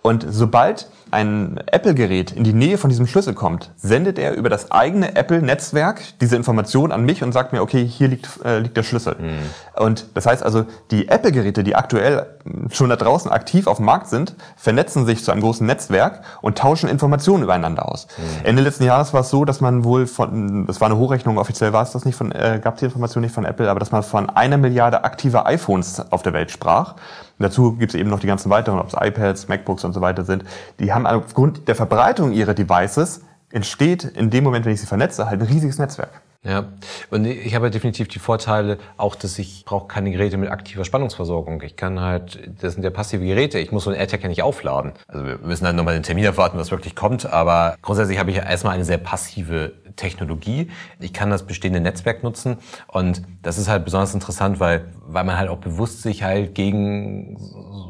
[SPEAKER 1] und sobald ein Apple-Gerät in die Nähe von diesem Schlüssel kommt, sendet er über das eigene Apple-Netzwerk diese Information an mich und sagt mir, okay, hier liegt, äh, liegt der Schlüssel. Mhm. Und das heißt also, die Apple-Geräte, die aktuell schon da draußen aktiv auf dem Markt sind, vernetzen sich zu einem großen Netzwerk und tauschen Informationen übereinander aus. Mhm. Ende letzten Jahres war es so, dass man wohl von, das war eine Hochrechnung, offiziell war es das nicht von, äh, gab die Information nicht von Apple, aber dass man von einer Milliarde aktiver iPhones auf der Welt sprach. Und dazu gibt es eben noch die ganzen weiteren, ob es iPads, MacBooks und so weiter sind. Die haben aufgrund der Verbreitung ihrer Devices entsteht in dem Moment, wenn ich sie vernetze, halt ein riesiges Netzwerk.
[SPEAKER 2] Ja, und ich habe definitiv die Vorteile auch, dass ich brauche keine Geräte mit aktiver Spannungsversorgung. Ich kann halt, das sind ja passive Geräte, ich muss so einen AirTag ja nicht aufladen. Also wir müssen dann nochmal den Termin erwarten, was wirklich kommt, aber grundsätzlich habe ich erstmal eine sehr passive Technologie. Ich kann das bestehende Netzwerk nutzen und das ist halt besonders interessant, weil, weil man halt auch bewusst sich halt gegen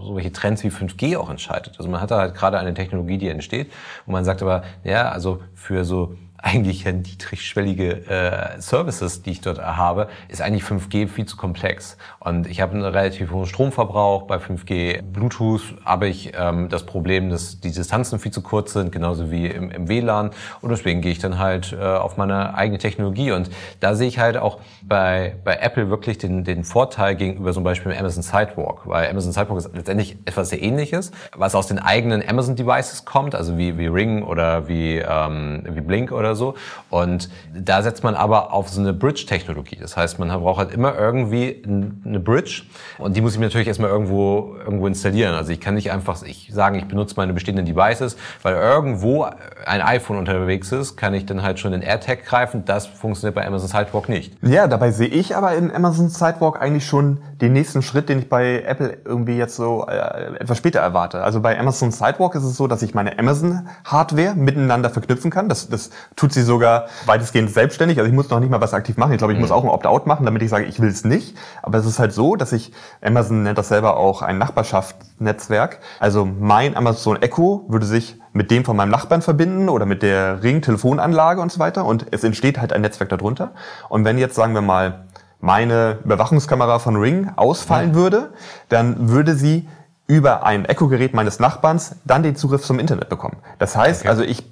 [SPEAKER 2] solche Trends wie 5G auch entscheidet. Also man hat da halt gerade eine Technologie, die entsteht und man sagt aber, ja, also für so eigentlich ja niedrigschwellige äh, Services, die ich dort habe, ist eigentlich 5G viel zu komplex. Und ich habe einen relativ hohen Stromverbrauch. Bei 5G Bluetooth habe ich ähm, das Problem, dass die Distanzen viel zu kurz sind, genauso wie im, im WLAN. Und deswegen gehe ich dann halt äh, auf meine eigene Technologie. Und da sehe ich halt auch bei, bei Apple wirklich den, den Vorteil gegenüber zum Beispiel Amazon Sidewalk. Weil Amazon Sidewalk ist letztendlich etwas sehr ähnliches, was aus den eigenen Amazon-Devices kommt, also wie, wie Ring oder wie, ähm, wie Blink oder so. Und da setzt man aber auf so eine Bridge-Technologie. Das heißt, man braucht halt immer irgendwie eine Bridge und die muss ich mir natürlich erstmal irgendwo, irgendwo installieren. Also ich kann nicht einfach ich sagen, ich benutze meine bestehenden Devices, weil irgendwo ein iPhone unterwegs ist, kann ich dann halt schon den AirTag greifen. Das funktioniert bei Amazon Sidewalk nicht.
[SPEAKER 1] Ja, dabei sehe ich aber in Amazon Sidewalk eigentlich schon den nächsten Schritt, den ich bei Apple irgendwie jetzt so äh, etwas später erwarte. Also bei Amazon Sidewalk ist es so, dass ich meine Amazon-Hardware miteinander verknüpfen kann. Das, das tut sie sogar weitestgehend selbstständig. Also ich muss noch nicht mal was aktiv machen. Ich glaube, ich mhm. muss auch ein Opt-out machen, damit ich sage, ich will es nicht. Aber es ist halt so, dass ich, Amazon nennt das selber auch ein Nachbarschaftsnetzwerk. Also mein Amazon Echo würde sich mit dem von meinem Nachbarn verbinden oder mit der Ring-Telefonanlage und so weiter. Und es entsteht halt ein Netzwerk darunter. Und wenn jetzt, sagen wir mal, meine Überwachungskamera von Ring ausfallen würde, dann würde sie über ein Echo-Gerät meines Nachbarns dann den Zugriff zum Internet bekommen. Das heißt okay. also, ich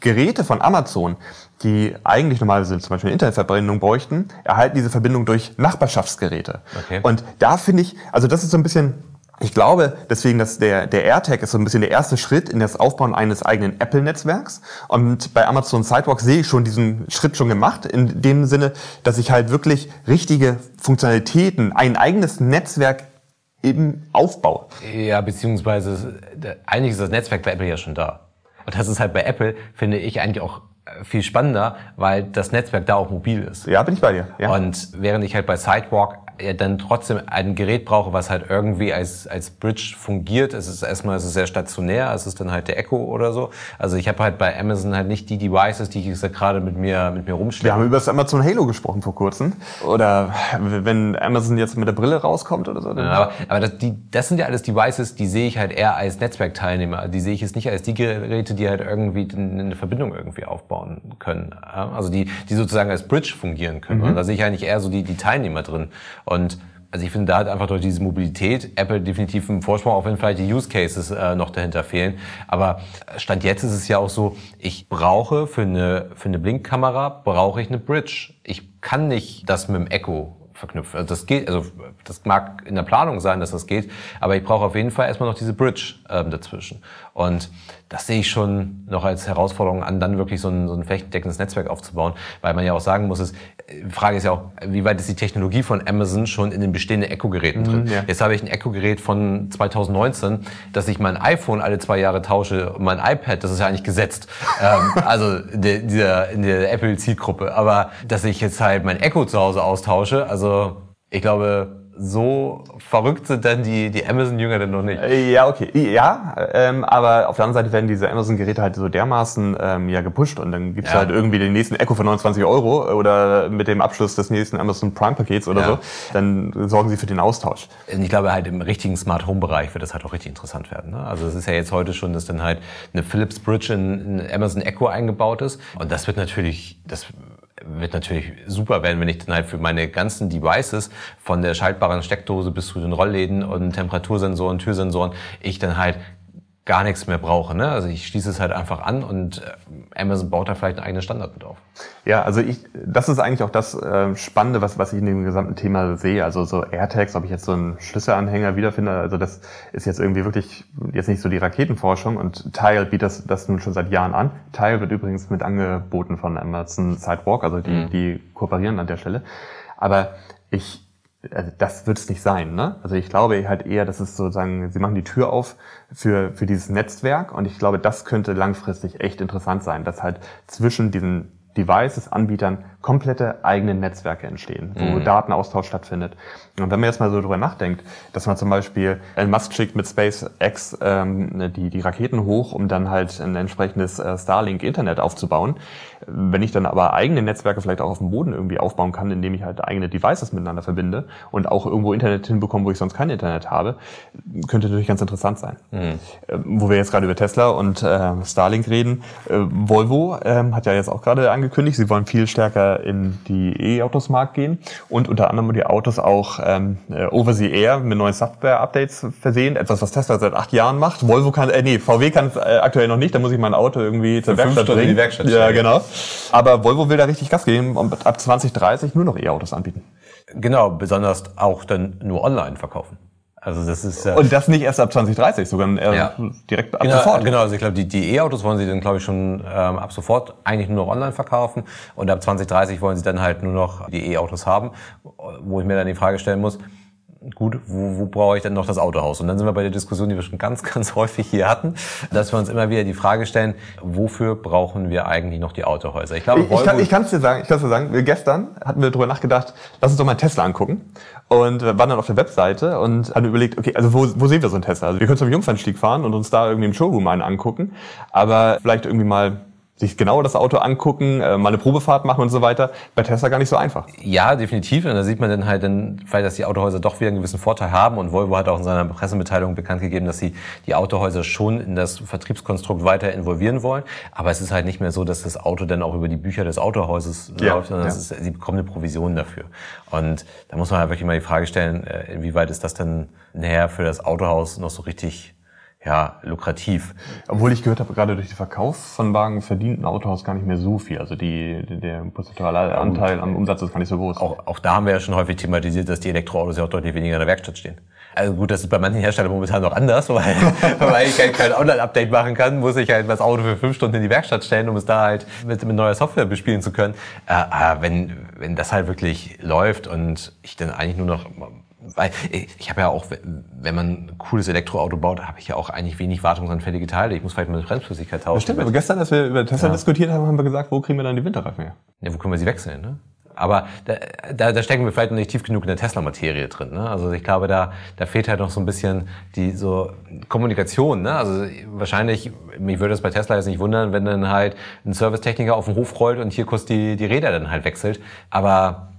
[SPEAKER 1] Geräte von Amazon, die eigentlich normalerweise zum Beispiel eine Internetverbindung bräuchten, erhalten diese Verbindung durch Nachbarschaftsgeräte. Okay. Und da finde ich, also das ist so ein bisschen ich glaube deswegen, dass der, der AirTag ist so ein bisschen der erste Schritt in das Aufbauen eines eigenen Apple-Netzwerks. Und bei Amazon Sidewalk sehe ich schon diesen Schritt schon gemacht, in dem Sinne, dass ich halt wirklich richtige Funktionalitäten, ein eigenes Netzwerk eben aufbaue.
[SPEAKER 2] Ja, beziehungsweise eigentlich ist das Netzwerk bei Apple ja schon da. Und das ist halt bei Apple, finde ich, eigentlich auch äh, viel spannender, weil das Netzwerk da auch mobil ist.
[SPEAKER 1] Ja, bin ich bei dir. Ja.
[SPEAKER 2] Und während ich halt bei Sidewalk dann trotzdem ein Gerät brauche, was halt irgendwie als, als Bridge fungiert. Es ist erstmal es ist sehr stationär, es ist dann halt der Echo oder so. Also ich habe halt bei Amazon halt nicht die Devices, die ich gerade mit mir, mit mir rumschleppe.
[SPEAKER 1] Wir haben über das Amazon Halo gesprochen vor kurzem. Oder wenn Amazon jetzt mit der Brille rauskommt oder so.
[SPEAKER 2] Ja, aber aber das, die, das sind ja alles Devices, die sehe ich halt eher als Netzwerkteilnehmer. Die sehe ich jetzt nicht als die Geräte, die halt irgendwie eine Verbindung irgendwie aufbauen können. Also die, die sozusagen als Bridge fungieren können. Mhm. Und da sehe ich eigentlich eher so die, die Teilnehmer drin. Und also ich finde, da hat einfach durch diese Mobilität Apple definitiv einen Vorsprung, auch wenn vielleicht die Use Cases äh, noch dahinter fehlen. Aber Stand jetzt ist es ja auch so, ich brauche für eine, für eine Blinkkamera, brauche ich eine Bridge. Ich kann nicht das mit dem Echo verknüpfen. Also das geht, also das mag in der Planung sein, dass das geht, aber ich brauche auf jeden Fall erstmal noch diese Bridge ähm, dazwischen. Und das sehe ich schon noch als Herausforderung an, dann wirklich so ein, so ein flächendeckendes Netzwerk aufzubauen, weil man ja auch sagen muss, ist, die Frage ist ja auch, wie weit ist die Technologie von Amazon schon in den bestehenden Echo-Geräten drin? Mhm, ja. Jetzt habe ich ein Echo-Gerät von 2019, dass ich mein iPhone alle zwei Jahre tausche und mein iPad, das ist ja eigentlich gesetzt. [laughs] ähm, also in der, dieser, in der Apple-Zielgruppe. Aber dass ich jetzt halt mein Echo zu Hause austausche, also ich glaube, so verrückt sind dann die, die Amazon-Jünger denn noch nicht.
[SPEAKER 1] Äh, ja, okay. Ja, ähm, aber auf der anderen Seite werden diese Amazon-Geräte halt so dermaßen ähm, ja gepusht und dann gibt's ja. halt irgendwie den nächsten Echo für 29 Euro oder mit dem Abschluss des nächsten Amazon Prime-Pakets oder ja. so. Dann sorgen sie für den Austausch.
[SPEAKER 2] Ich glaube halt im richtigen Smart Home-Bereich wird das halt auch richtig interessant werden. Ne? Also es ist ja jetzt heute schon, dass dann halt eine Philips Bridge in, in Amazon Echo eingebaut ist. Und das wird natürlich, das wird natürlich super werden, wenn ich dann halt für meine ganzen Devices von der schaltbaren Steckdose bis zu den Rollläden und Temperatursensoren, Türsensoren, ich dann halt gar nichts mehr brauche. Ne? Also ich schließe es halt einfach an und äh, Amazon baut da vielleicht einen eigenen Standard mit auf.
[SPEAKER 1] Ja, also ich, das ist eigentlich auch das äh, Spannende, was, was ich in dem gesamten Thema sehe. Also so AirTags, ob ich jetzt so einen Schlüsselanhänger wiederfinde, also das ist jetzt irgendwie wirklich jetzt nicht so die Raketenforschung und Tile bietet das, das nun schon seit Jahren an. Tile wird übrigens mit angeboten von Amazon Sidewalk, also die, mhm. die kooperieren an der Stelle. Aber ich also das wird es nicht sein. Ne? Also ich glaube halt eher, dass es sozusagen, sie machen die Tür auf für, für dieses Netzwerk und ich glaube, das könnte langfristig echt interessant sein, dass halt zwischen diesen Devices, Anbietern komplette eigene Netzwerke entstehen, wo
[SPEAKER 2] Mhm.
[SPEAKER 1] Datenaustausch stattfindet. Und wenn man jetzt mal so drüber nachdenkt, dass man zum Beispiel Elon Musk schickt mit SpaceX ähm, die, die Raketen hoch, um dann halt ein entsprechendes äh, Starlink-Internet aufzubauen. Wenn ich dann aber eigene Netzwerke vielleicht auch auf dem Boden irgendwie aufbauen kann, indem ich halt eigene Devices miteinander verbinde und auch irgendwo Internet hinbekomme, wo ich sonst kein Internet habe, könnte natürlich ganz interessant sein. Äh, wo wir jetzt gerade über Tesla und äh, Starlink reden, äh, Volvo ähm, hat ja jetzt auch gerade angekündigt, sie wollen viel stärker in die E-Autos-Markt gehen und unter anderem die Autos auch ähm, äh, over the air mit neuen Software-Updates versehen. Etwas, was Tesla seit acht Jahren macht. Volvo kann, äh, nee, VW kann es äh, aktuell noch nicht. Da muss ich mein Auto irgendwie zur Werkstatt
[SPEAKER 2] Stunden in
[SPEAKER 1] bringen.
[SPEAKER 2] die Werkstatt
[SPEAKER 1] ja, genau. Aber Volvo will da richtig Gas geben und ab 2030 nur noch E-Autos anbieten.
[SPEAKER 2] Genau, besonders auch dann nur online verkaufen. Also das ist äh,
[SPEAKER 1] Und das nicht erst ab 2030, sogar äh,
[SPEAKER 2] Ja.
[SPEAKER 1] direkt ab
[SPEAKER 2] Genau,
[SPEAKER 1] sofort.
[SPEAKER 2] genau, also ich glaube, die, die E-Autos wollen sie dann, glaube ich, schon ähm, ab sofort eigentlich nur noch online verkaufen. Und ab 2030 wollen sie dann halt nur noch die E-Autos haben, wo ich mir dann die Frage stellen muss, gut, wo, wo brauche ich denn noch das Autohaus? Und dann sind wir bei der Diskussion, die wir schon ganz, [laughs] ganz häufig hier hatten, dass wir uns immer wieder die Frage stellen, wofür brauchen wir eigentlich noch die Autohäuser? Ich glaube,
[SPEAKER 1] Ich, ich, kann, es dir sagen, ich kann dir sagen, wir gestern hatten wir darüber nachgedacht, lass uns doch mal einen Tesla angucken. Und wir waren dann auf der Webseite und haben überlegt, okay, also wo, wo sehen wir so einen Tesla? Also wir können zum Jungfernstieg fahren und uns da irgendwie im Showroom einen angucken, aber vielleicht irgendwie mal sich genau das Auto angucken, äh, mal eine Probefahrt machen und so weiter. Bei Tesla gar nicht so einfach.
[SPEAKER 2] Ja, definitiv. Und da sieht man dann halt dann, vielleicht, dass die Autohäuser doch wieder einen gewissen Vorteil haben. Und Volvo hat auch in seiner Pressemitteilung bekannt gegeben, dass sie die Autohäuser schon in das Vertriebskonstrukt weiter involvieren wollen. Aber es ist halt nicht mehr so, dass das Auto dann auch über die Bücher des Autohauses
[SPEAKER 1] Ja,
[SPEAKER 2] läuft, sondern
[SPEAKER 1] ja.
[SPEAKER 2] ist, sie bekommen eine Provision dafür. Und da muss man halt wirklich mal die Frage stellen, äh, inwieweit ist das denn näher für das Autohaus noch so richtig ja, lukrativ.
[SPEAKER 1] Obwohl ich gehört habe, gerade durch den Verkauf von Wagen verdient ein Autohaus gar nicht mehr so viel. Also die, der prozentuale Anteil am Umsatz ist gar nicht so groß.
[SPEAKER 2] Auch, auch da haben wir ja schon häufig thematisiert, dass die Elektroautos ja auch deutlich weniger in der Werkstatt stehen. Also gut, das ist bei manchen Herstellern momentan noch anders, [laughs] weil, weil ich halt kein Online-Update machen kann, muss ich halt das Auto für fünf Stunden in die Werkstatt stellen, um es da halt mit, mit neuer Software bespielen zu können. Äh, aber wenn, wenn das halt wirklich läuft und ich dann eigentlich nur noch weil ich habe ja auch, wenn man ein cooles Elektroauto baut, habe ich ja auch eigentlich wenig wartungsanfällige Teile. Ich muss vielleicht mal eine Bremsflüssigkeit tauschen.
[SPEAKER 1] Stimmt, aber gestern, als wir über Tesla diskutiert haben, haben wir gesagt, wo kriegen wir dann die Winterreifen her?
[SPEAKER 2] Ja, wo können wir sie wechseln, ne? Aber da, da, da stecken wir vielleicht noch nicht tief genug in der Tesla-Materie drin. Ne? Also ich glaube, da, da fehlt halt noch so ein bisschen die so Kommunikation. Ne? Also wahrscheinlich, mich würde es bei Tesla jetzt nicht wundern, wenn dann halt ein Servicetechniker auf den Hof rollt und hier kurz die, die Räder dann halt wechselt. Aber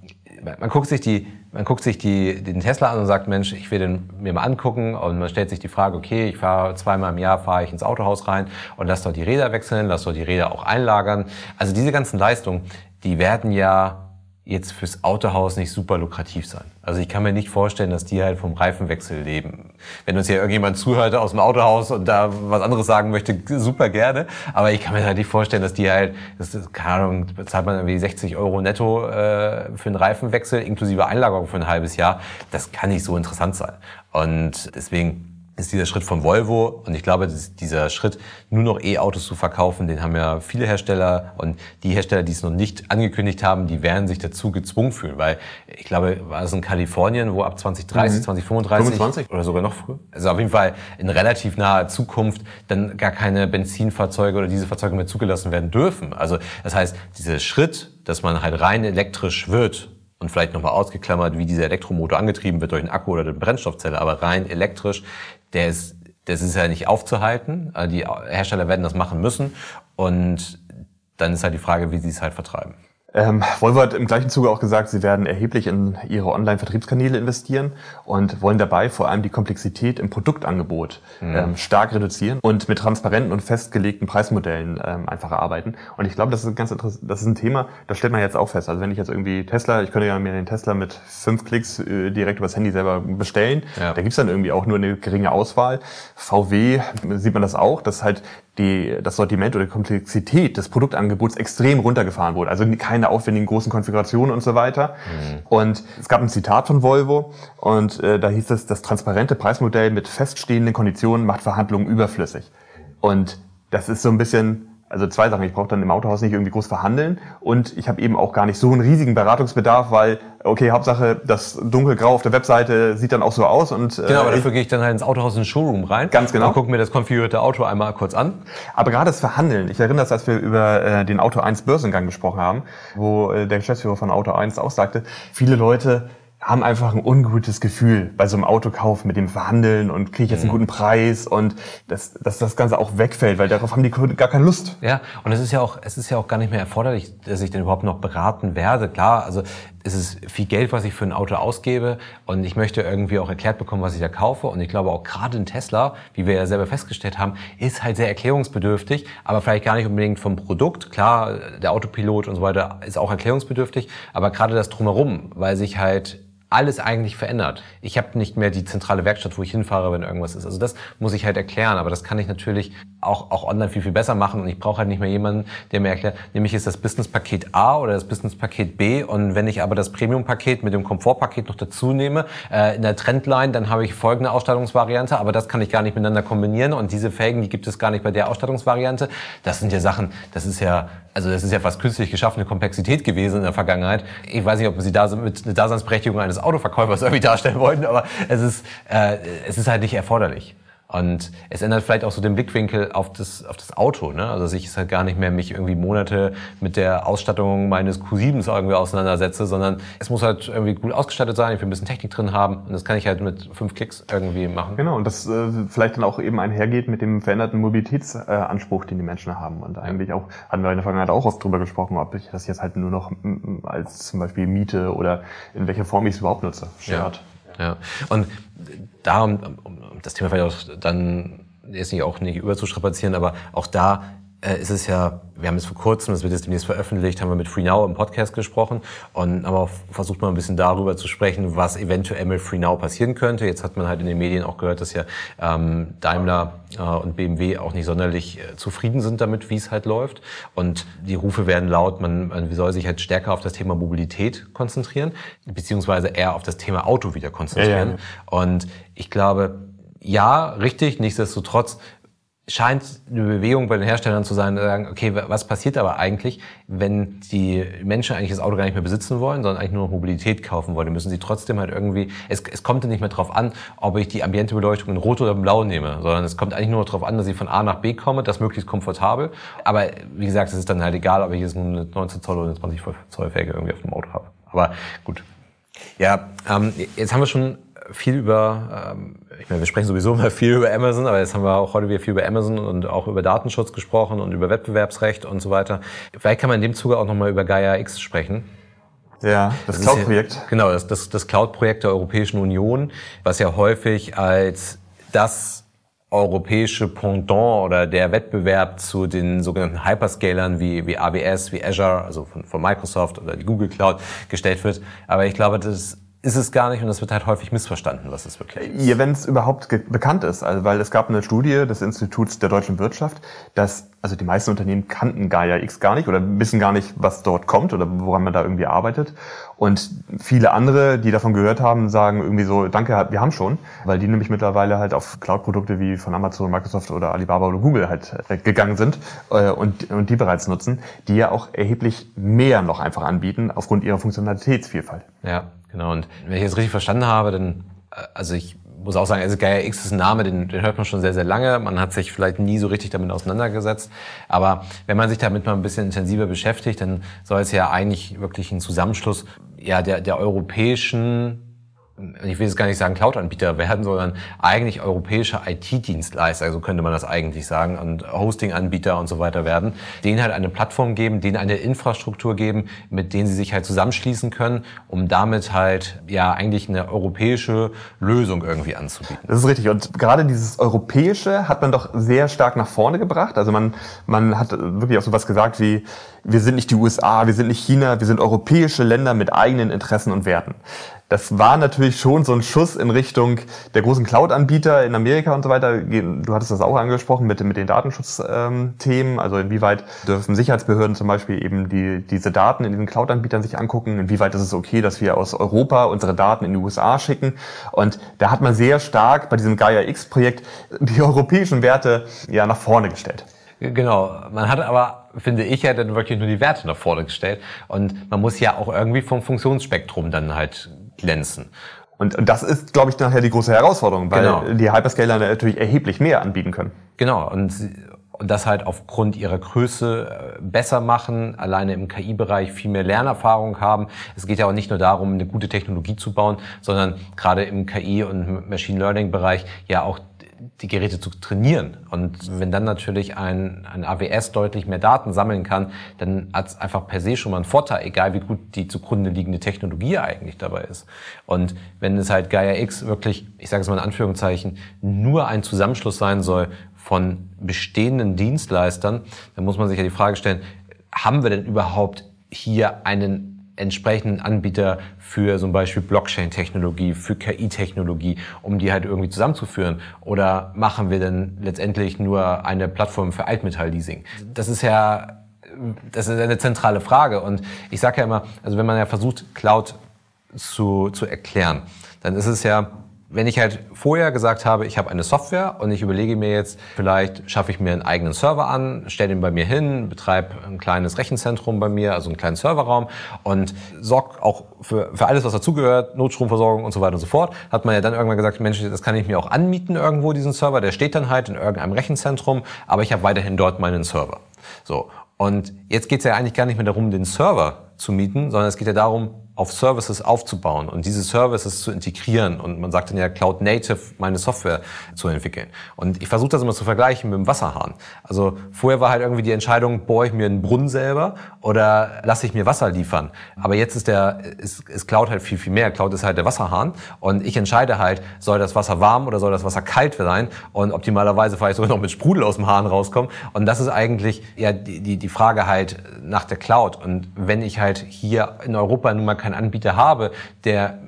[SPEAKER 2] man guckt sich die, man guckt sich die, den Tesla an und sagt, Mensch, ich will den mir mal angucken und man stellt sich die Frage, okay, ich fahre zweimal im Jahr fahre ich ins Autohaus rein und lass dort die Räder wechseln, lass dort die Räder auch einlagern. Also diese ganzen Leistungen, die werden ja jetzt fürs Autohaus nicht super lukrativ sein. Also ich kann mir nicht vorstellen, dass die halt vom Reifenwechsel leben. Wenn uns hier irgendjemand zuhört aus dem Autohaus und da was anderes sagen möchte, super gerne. Aber ich kann mir halt nicht vorstellen, dass die halt, das ist, keine Ahnung, bezahlt man irgendwie 60 Euro netto äh, für einen Reifenwechsel inklusive Einlagerung für ein halbes Jahr. Das kann nicht so interessant sein. Und deswegen ist dieser Schritt von Volvo. Und ich glaube, dieser Schritt, nur noch E-Autos zu verkaufen, den haben ja viele Hersteller. Und die Hersteller, die es noch nicht angekündigt haben, die werden sich dazu gezwungen fühlen, weil ich glaube, war es in Kalifornien, wo ab 2030, 2035
[SPEAKER 1] 25?
[SPEAKER 2] oder sogar noch früher, also auf jeden Fall in relativ naher Zukunft dann gar keine Benzinfahrzeuge oder diese Fahrzeuge mehr zugelassen werden dürfen. Also das heißt, dieser Schritt, dass man halt rein elektrisch wird, und vielleicht nochmal ausgeklammert, wie dieser Elektromotor angetrieben wird durch einen Akku oder eine Brennstoffzelle, aber rein elektrisch, der ist, das ist ja nicht aufzuhalten. Äh, Die Hersteller werden das machen müssen und dann ist halt die Frage, wie sie es halt vertreiben.
[SPEAKER 1] Ähm, Volvo hat im gleichen Zuge auch gesagt, sie werden erheblich in ihre Online-Vertriebskanäle investieren und wollen dabei vor allem die Komplexität im Produktangebot ähm, stark reduzieren und mit transparenten und festgelegten Preismodellen ähm, einfach arbeiten. Und ich glaube, das ist ein ganz interessant, das ist ein Thema, das stellt man jetzt auch fest. Also wenn ich jetzt irgendwie Tesla, ich könnte ja mir den Tesla mit fünf Klicks äh, direkt übers Handy selber bestellen.
[SPEAKER 2] Ja.
[SPEAKER 1] Da gibt's dann irgendwie auch nur eine geringe Auswahl. VW sieht man das auch, dass halt die, das Sortiment oder die Komplexität des Produktangebots extrem runtergefahren wurde. Also keine aufwendigen großen Konfigurationen und so weiter. Und es gab ein Zitat von Volvo und äh, da hieß es, das transparente Preismodell mit feststehenden Konditionen macht Verhandlungen überflüssig. Und das ist so ein bisschen, Also zwei Sachen. Ich brauche dann im Autohaus nicht irgendwie groß verhandeln und ich habe eben auch gar nicht so einen riesigen Beratungsbedarf, weil, okay, Hauptsache, das dunkelgrau auf der Webseite sieht dann auch so aus und
[SPEAKER 2] Genau, aber dafür gehe ich dann halt ins Autohaus in den Showroom rein.
[SPEAKER 1] Ganz genau.
[SPEAKER 2] Und gucke mir das konfigurierte Auto einmal kurz an.
[SPEAKER 1] Aber gerade das Verhandeln, ich erinnere das, als wir über äh, den Auto 1 Börsengang gesprochen haben, wo äh, der Geschäftsführer von Auto 1 auch sagte, viele Leute haben einfach ein ungutes Gefühl bei so einem Autokauf mit dem Verhandeln und kriege ich jetzt einen guten Preis und dass, dass das Ganze auch wegfällt, weil darauf haben die Kunden gar keine Lust.
[SPEAKER 2] Ja, und es ist ja auch, es ist ja auch gar nicht mehr erforderlich, dass ich denn überhaupt noch beraten werde. Klar, also es ist viel Geld, was ich für ein Auto ausgebe und ich möchte irgendwie auch erklärt bekommen, was ich da kaufe. Und ich glaube auch gerade ein Tesla, wie wir ja selber festgestellt haben, ist halt sehr erklärungsbedürftig, aber vielleicht gar nicht unbedingt vom Produkt. Klar, der Autopilot und so weiter ist auch erklärungsbedürftig, aber gerade das drumherum, weil sich halt alles eigentlich verändert. Ich habe nicht mehr die zentrale Werkstatt, wo ich hinfahre, wenn irgendwas ist. Also das muss ich halt erklären, aber das kann ich natürlich auch, auch online viel, viel besser machen und ich brauche halt nicht mehr jemanden, der mir erklärt, nämlich ist das Business-Paket A oder das Business-Paket B und wenn ich aber das Premium-Paket mit dem Komfort-Paket noch dazu nehme, äh, in der Trendline, dann habe ich folgende Ausstattungsvariante, aber das kann ich gar nicht miteinander kombinieren und diese Felgen, die gibt es gar nicht bei der Ausstattungsvariante. Das sind ja Sachen, das ist ja, also das ist ja fast künstlich geschaffene Komplexität gewesen in der Vergangenheit. Ich weiß nicht, ob Sie da mit einer Daseinsberechtigung eines Autoverkäufers [laughs] irgendwie darstellen wollten, aber es ist, äh, es ist halt nicht erforderlich. Und es ändert vielleicht auch so den Blickwinkel auf das, auf das Auto. Ne? Also dass ich es halt gar nicht mehr mich irgendwie Monate mit der Ausstattung meines Q7s irgendwie auseinandersetze, sondern es muss halt irgendwie gut ausgestattet sein, ich will ein bisschen Technik drin haben und das kann ich halt mit fünf Klicks irgendwie machen.
[SPEAKER 1] Genau, und das äh, vielleicht dann auch eben einhergeht mit dem veränderten Mobilitätsanspruch, den die Menschen haben. Und eigentlich auch, hatten wir in der Vergangenheit auch oft drüber gesprochen, ob ich das jetzt halt nur noch als zum Beispiel Miete oder in welcher Form ich es überhaupt nutze.
[SPEAKER 2] Stört. Ja. Ja, und darum, um das Thema vielleicht auch dann jetzt nicht auch nicht überzustrapazieren, aber auch da äh, ist es ja, wir haben es vor kurzem, das wird jetzt demnächst veröffentlicht, haben wir mit FreeNow im Podcast gesprochen und haben auch versucht mal ein bisschen darüber zu sprechen, was eventuell mit FreeNow passieren könnte. Jetzt hat man halt in den Medien auch gehört, dass ja ähm, Daimler äh, und BMW auch nicht sonderlich äh, zufrieden sind damit, wie es halt läuft. Und die Rufe werden laut, man, man soll sich halt stärker auf das Thema Mobilität konzentrieren, beziehungsweise eher auf das Thema Auto wieder konzentrieren. Ja, ja. Und ich glaube, ja, richtig. Nichtsdestotrotz scheint eine Bewegung bei den Herstellern zu sein, sagen, okay, was passiert aber eigentlich, wenn die Menschen eigentlich das Auto gar nicht mehr besitzen wollen, sondern eigentlich nur noch Mobilität kaufen wollen? Müssen sie trotzdem halt irgendwie, es, es kommt dann nicht mehr drauf an, ob ich die Ambientebeleuchtung in Rot oder Blau nehme, sondern es kommt eigentlich nur noch darauf an, dass ich von A nach B komme, das möglichst komfortabel. Aber wie gesagt, es ist dann halt egal, ob ich jetzt eine 19 Zoll oder eine 20 Zoll Felge irgendwie auf dem Auto habe. Aber gut. Ja, ähm, jetzt haben wir schon viel über, ähm, ich meine, wir sprechen sowieso immer viel über Amazon, aber jetzt haben wir auch heute wieder viel über Amazon und auch über Datenschutz gesprochen und über Wettbewerbsrecht und so weiter. Vielleicht kann man in dem Zuge auch nochmal über Gaia X sprechen.
[SPEAKER 1] Ja, das, das Cloud-Projekt.
[SPEAKER 2] Genau, das, das, das Cloud-Projekt der Europäischen Union, was ja häufig als das europäische Pendant oder der Wettbewerb zu den sogenannten Hyperscalern wie, wie AWS, wie Azure, also von, von Microsoft oder die Google Cloud gestellt wird. Aber ich glaube, das ist es gar nicht und es wird halt häufig missverstanden, was es wirklich ist.
[SPEAKER 1] Ja, wenn es überhaupt bekannt ist, also weil es gab eine Studie des Instituts der deutschen Wirtschaft, dass also die meisten Unternehmen kannten Gaia X gar nicht oder wissen gar nicht, was dort kommt oder woran man da irgendwie arbeitet. Und viele andere, die davon gehört haben, sagen irgendwie so, danke, wir haben schon, weil die nämlich mittlerweile halt auf Cloud-Produkte wie von Amazon, Microsoft oder Alibaba oder Google halt äh, gegangen sind äh, und, und die bereits nutzen, die ja auch erheblich mehr noch einfach anbieten aufgrund ihrer Funktionalitätsvielfalt.
[SPEAKER 2] Ja, Genau, und wenn ich jetzt richtig verstanden habe, dann, also ich muss auch sagen, also Gaia X ist ein Name, den, den hört man schon sehr, sehr lange. Man hat sich vielleicht nie so richtig damit auseinandergesetzt. Aber wenn man sich damit mal ein bisschen intensiver beschäftigt, dann soll es ja eigentlich wirklich ein Zusammenschluss ja, der, der europäischen ich will jetzt gar nicht sagen Cloud-Anbieter werden, sondern eigentlich europäische IT-Dienstleister, also könnte man das eigentlich sagen, und Hosting-Anbieter und so weiter werden, denen halt eine Plattform geben, denen eine Infrastruktur geben, mit denen sie sich halt zusammenschließen können, um damit halt ja eigentlich eine europäische Lösung irgendwie anzubieten.
[SPEAKER 1] Das ist richtig. Und gerade dieses Europäische hat man doch sehr stark nach vorne gebracht. Also man, man hat wirklich auch so was gesagt wie, wir sind nicht die USA, wir sind nicht China, wir sind europäische Länder mit eigenen Interessen und Werten das war natürlich schon so ein Schuss in Richtung der großen Cloud-Anbieter in Amerika und so weiter. Du hattest das auch angesprochen mit, mit den Datenschutzthemen. Ähm, also inwieweit dürfen Sicherheitsbehörden zum Beispiel eben die, diese Daten in den Cloud-Anbietern sich angucken? Inwieweit ist es okay, dass wir aus Europa unsere Daten in die USA schicken? Und da hat man sehr stark bei diesem Gaia X-Projekt die europäischen Werte ja nach vorne gestellt.
[SPEAKER 2] Genau. Man hat aber, finde ich, ja dann wirklich nur die Werte nach vorne gestellt. Und man muss ja auch irgendwie vom Funktionsspektrum dann halt glänzen.
[SPEAKER 1] Und, und das ist, glaube ich, nachher die große Herausforderung, weil genau. die Hyperscaler natürlich erheblich mehr anbieten können.
[SPEAKER 2] Genau. Und und das halt aufgrund ihrer Größe äh, besser machen, alleine im KI-Bereich viel mehr Lernerfahrung haben. Es geht ja auch nicht nur darum, eine gute Technologie zu bauen, sondern gerade im KI- und Machine Learning-Bereich ja auch die Geräte zu trainieren. Und wenn dann natürlich ein, ein AWS deutlich mehr Daten sammeln kann, dann hat es einfach per se schon mal einen Vorteil, egal wie gut die zugrunde liegende Technologie eigentlich dabei ist. Und wenn es halt Gaia X wirklich, ich sage es mal in Anführungszeichen, nur ein Zusammenschluss sein soll von bestehenden Dienstleistern, dann muss man sich ja die Frage stellen, haben wir denn überhaupt hier einen entsprechenden Anbieter für zum Beispiel Blockchain-Technologie, für KI-Technologie, um die halt irgendwie zusammenzuführen? Oder machen wir denn letztendlich nur eine Plattform für Altmetall-Leasing? Das ist ja das ist eine zentrale Frage. Und ich sage ja immer, also wenn man ja versucht, Cloud zu, zu erklären, dann ist es ja wenn ich halt vorher gesagt habe, ich habe eine Software und ich überlege mir jetzt, vielleicht schaffe ich mir einen eigenen Server an, stelle ihn bei mir hin, betreibe ein kleines Rechenzentrum bei mir, also einen kleinen Serverraum und sorge auch für, für alles, was dazugehört, Notstromversorgung und so weiter und so fort, hat man ja dann irgendwann gesagt, Mensch, das kann ich mir auch anmieten irgendwo, diesen Server, der steht dann halt in irgendeinem Rechenzentrum, aber ich habe weiterhin dort meinen Server. So. Und jetzt geht es ja eigentlich gar nicht mehr darum, den Server zu mieten, sondern es geht ja darum, auf Services aufzubauen und diese Services zu integrieren. Und man sagt dann ja Cloud Native meine Software zu entwickeln. Und ich versuche das immer zu vergleichen mit dem Wasserhahn. Also vorher war halt irgendwie die Entscheidung, bohre ich mir einen Brunnen selber oder lasse ich mir Wasser liefern. Aber jetzt ist der, ist, ist Cloud halt viel, viel mehr. Cloud ist halt der Wasserhahn. Und ich entscheide halt, soll das Wasser warm oder soll das Wasser kalt sein? Und optimalerweise vielleicht sogar noch mit Sprudel aus dem Hahn rauskommen. Und das ist eigentlich ja die, die, die Frage halt nach der Cloud. Und wenn ich halt hier in Europa nun mal keinen Anbieter habe, der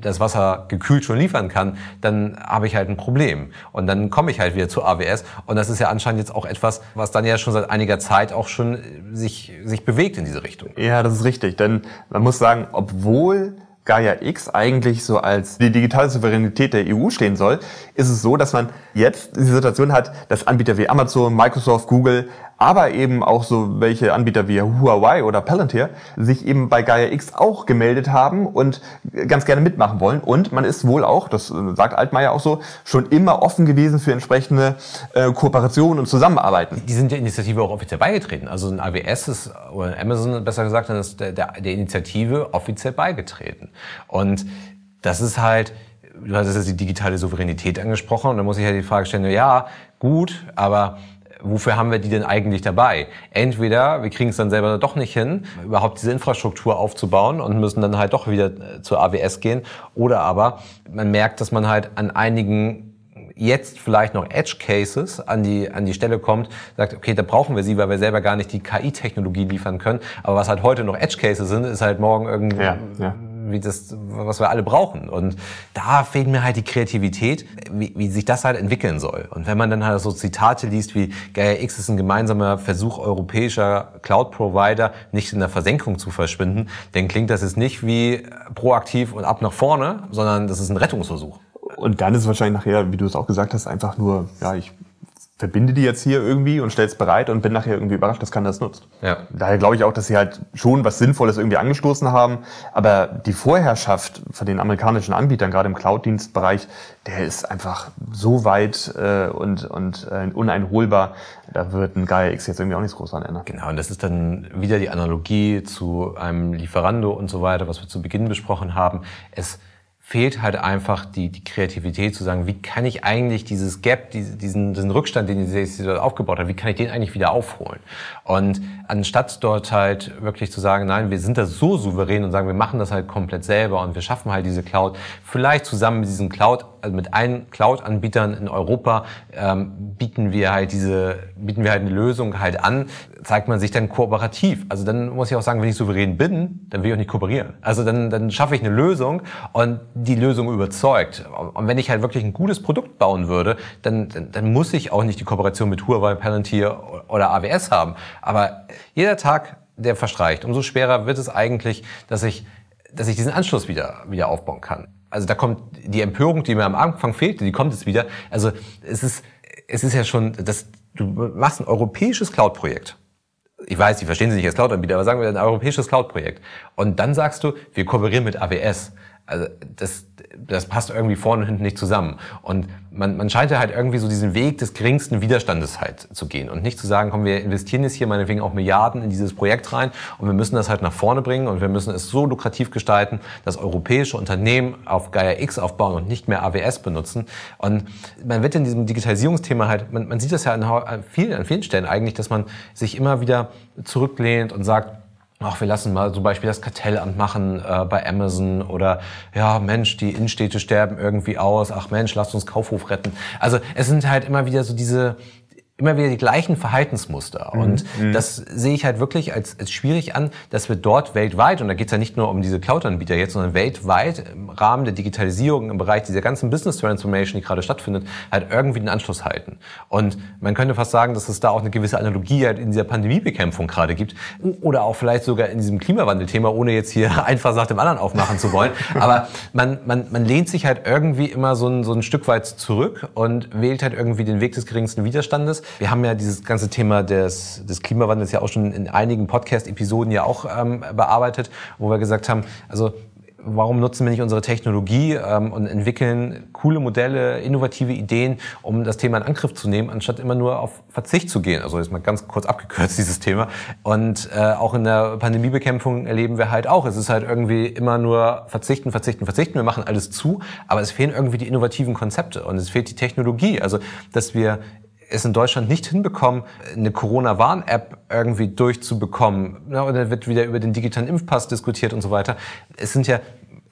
[SPEAKER 2] das Wasser gekühlt schon liefern kann, dann habe ich halt ein Problem. Und dann komme ich halt wieder zu AWS. Und das ist ja anscheinend jetzt auch etwas, was dann ja schon seit einiger Zeit auch schon sich, sich bewegt in diese Richtung.
[SPEAKER 1] Ja, das ist richtig. Denn man muss sagen, obwohl Gaia X eigentlich so als die digitale Souveränität der EU stehen soll, ist es so, dass man jetzt die Situation hat, dass Anbieter wie Amazon, Microsoft, Google aber eben auch so welche Anbieter wie Huawei oder Palantir sich eben bei Gaia X auch gemeldet haben und ganz gerne mitmachen wollen. Und man ist wohl auch, das sagt Altmaier auch so, schon immer offen gewesen für entsprechende äh, Kooperationen und Zusammenarbeiten.
[SPEAKER 2] Die sind der Initiative auch offiziell beigetreten. Also ein AWS ist, oder Amazon besser gesagt, dann ist der, der, der Initiative offiziell beigetreten. Und das ist halt, du hast jetzt die digitale Souveränität angesprochen und da muss ich halt die Frage stellen, ja, gut, aber wofür haben wir die denn eigentlich dabei? Entweder wir kriegen es dann selber doch nicht hin, überhaupt diese Infrastruktur aufzubauen und müssen dann halt doch wieder äh, zur AWS gehen, oder aber man merkt, dass man halt an einigen jetzt vielleicht noch Edge Cases an die, an die Stelle kommt, sagt, okay, da brauchen wir sie, weil wir selber gar nicht die KI-Technologie liefern können. Aber was halt heute noch Edge Cases sind, ist halt morgen irgendwie ja, ja wie das, was wir alle brauchen. Und da fehlt mir halt die Kreativität, wie, wie sich das halt entwickeln soll. Und wenn man dann halt so Zitate liest wie Gaia X ist ein gemeinsamer Versuch europäischer Cloud-Provider, nicht in der Versenkung zu verschwinden, dann klingt das jetzt nicht wie proaktiv und ab nach vorne, sondern das ist ein Rettungsversuch.
[SPEAKER 1] Und dann ist wahrscheinlich nachher, wie du es auch gesagt hast, einfach nur, ja, ich verbinde die jetzt hier irgendwie und stelle es bereit und bin nachher irgendwie überrascht, dass keiner das nutzt. Ja. Daher glaube ich auch, dass sie halt schon was Sinnvolles irgendwie angestoßen haben. Aber die Vorherrschaft von den amerikanischen Anbietern, gerade im Cloud-Dienstbereich, der ist einfach so weit äh, und, und äh, uneinholbar. Da wird ein Gaia X jetzt irgendwie auch nichts groß dran ändern.
[SPEAKER 2] Genau, und das ist dann wieder die Analogie zu einem Lieferando und so weiter, was wir zu Beginn besprochen haben. Es fehlt halt einfach die, die Kreativität zu sagen, wie kann ich eigentlich dieses Gap, diesen, diesen Rückstand, den sie dort aufgebaut hat, wie kann ich den eigentlich wieder aufholen? Und anstatt dort halt wirklich zu sagen, nein, wir sind da so souverän und sagen, wir machen das halt komplett selber und wir schaffen halt diese Cloud, vielleicht zusammen mit diesen Cloud, also mit allen Cloud-Anbietern in Europa ähm, bieten wir halt diese, bieten wir halt eine Lösung halt an, zeigt man sich dann kooperativ. Also dann muss ich auch sagen, wenn ich souverän bin, dann will ich auch nicht kooperieren. Also dann, dann schaffe ich eine Lösung und die Lösung überzeugt. Und wenn ich halt wirklich ein gutes Produkt bauen würde, dann, dann, dann muss ich auch nicht die Kooperation mit Huawei, Palantir oder AWS haben. Aber jeder Tag, der verstreicht, umso schwerer wird es eigentlich, dass ich, dass ich diesen Anschluss wieder, wieder aufbauen kann. Also da kommt die Empörung, die mir am Anfang fehlte, die kommt jetzt wieder. Also es ist, es ist ja schon, das, du machst ein europäisches Cloud-Projekt. Ich weiß, die verstehen sich nicht als Cloud-Anbieter, aber sagen wir ein europäisches Cloud-Projekt. Und dann sagst du, wir kooperieren mit AWS. Also das, das passt irgendwie vorne und hinten nicht zusammen. Und man, man scheint ja halt irgendwie so diesen Weg des geringsten Widerstandes halt zu gehen und nicht zu sagen, komm, wir investieren jetzt hier meinetwegen auch Milliarden in dieses Projekt rein und wir müssen das halt nach vorne bringen und wir müssen es so lukrativ gestalten, dass europäische Unternehmen auf Gaia X aufbauen und nicht mehr AWS benutzen. Und man wird in diesem Digitalisierungsthema halt, man, man sieht das ja an vielen, an vielen Stellen eigentlich, dass man sich immer wieder zurücklehnt und sagt, ach, wir lassen mal zum Beispiel das Kartellamt machen äh, bei Amazon oder ja, Mensch, die Innenstädte sterben irgendwie aus, ach Mensch, lasst uns Kaufhof retten. Also es sind halt immer wieder so diese immer wieder die gleichen Verhaltensmuster. Mhm. Und mhm. das sehe ich halt wirklich als, als schwierig an, dass wir dort weltweit, und da geht es ja nicht nur um diese Cloud-Anbieter jetzt, sondern weltweit im Rahmen der Digitalisierung, im Bereich dieser ganzen Business Transformation, die gerade stattfindet, halt irgendwie den Anschluss halten. Und man könnte fast sagen, dass es da auch eine gewisse Analogie halt in dieser Pandemiebekämpfung gerade gibt. Oder auch vielleicht sogar in diesem Klimawandelthema, ohne jetzt hier [laughs] einfach nach dem anderen aufmachen zu wollen. Aber man, man, man lehnt sich halt irgendwie immer so ein, so ein Stück weit zurück und wählt halt irgendwie den Weg des geringsten Widerstandes. Wir haben ja dieses ganze Thema des, des Klimawandels ja auch schon in einigen Podcast-Episoden ja auch ähm, bearbeitet, wo wir gesagt haben, also warum nutzen wir nicht unsere Technologie ähm, und entwickeln coole Modelle, innovative Ideen, um das Thema in Angriff zu nehmen, anstatt immer nur auf Verzicht zu gehen. Also jetzt mal ganz kurz abgekürzt [laughs] dieses Thema. Und äh, auch in der Pandemiebekämpfung erleben wir halt auch, es ist halt irgendwie immer nur verzichten, verzichten, verzichten. Wir machen alles zu, aber es fehlen irgendwie die innovativen Konzepte und es fehlt die Technologie. Also dass wir es in Deutschland nicht hinbekommen, eine Corona-Warn-App irgendwie durchzubekommen. Ja, und dann wird wieder über den digitalen Impfpass diskutiert und so weiter. Es sind ja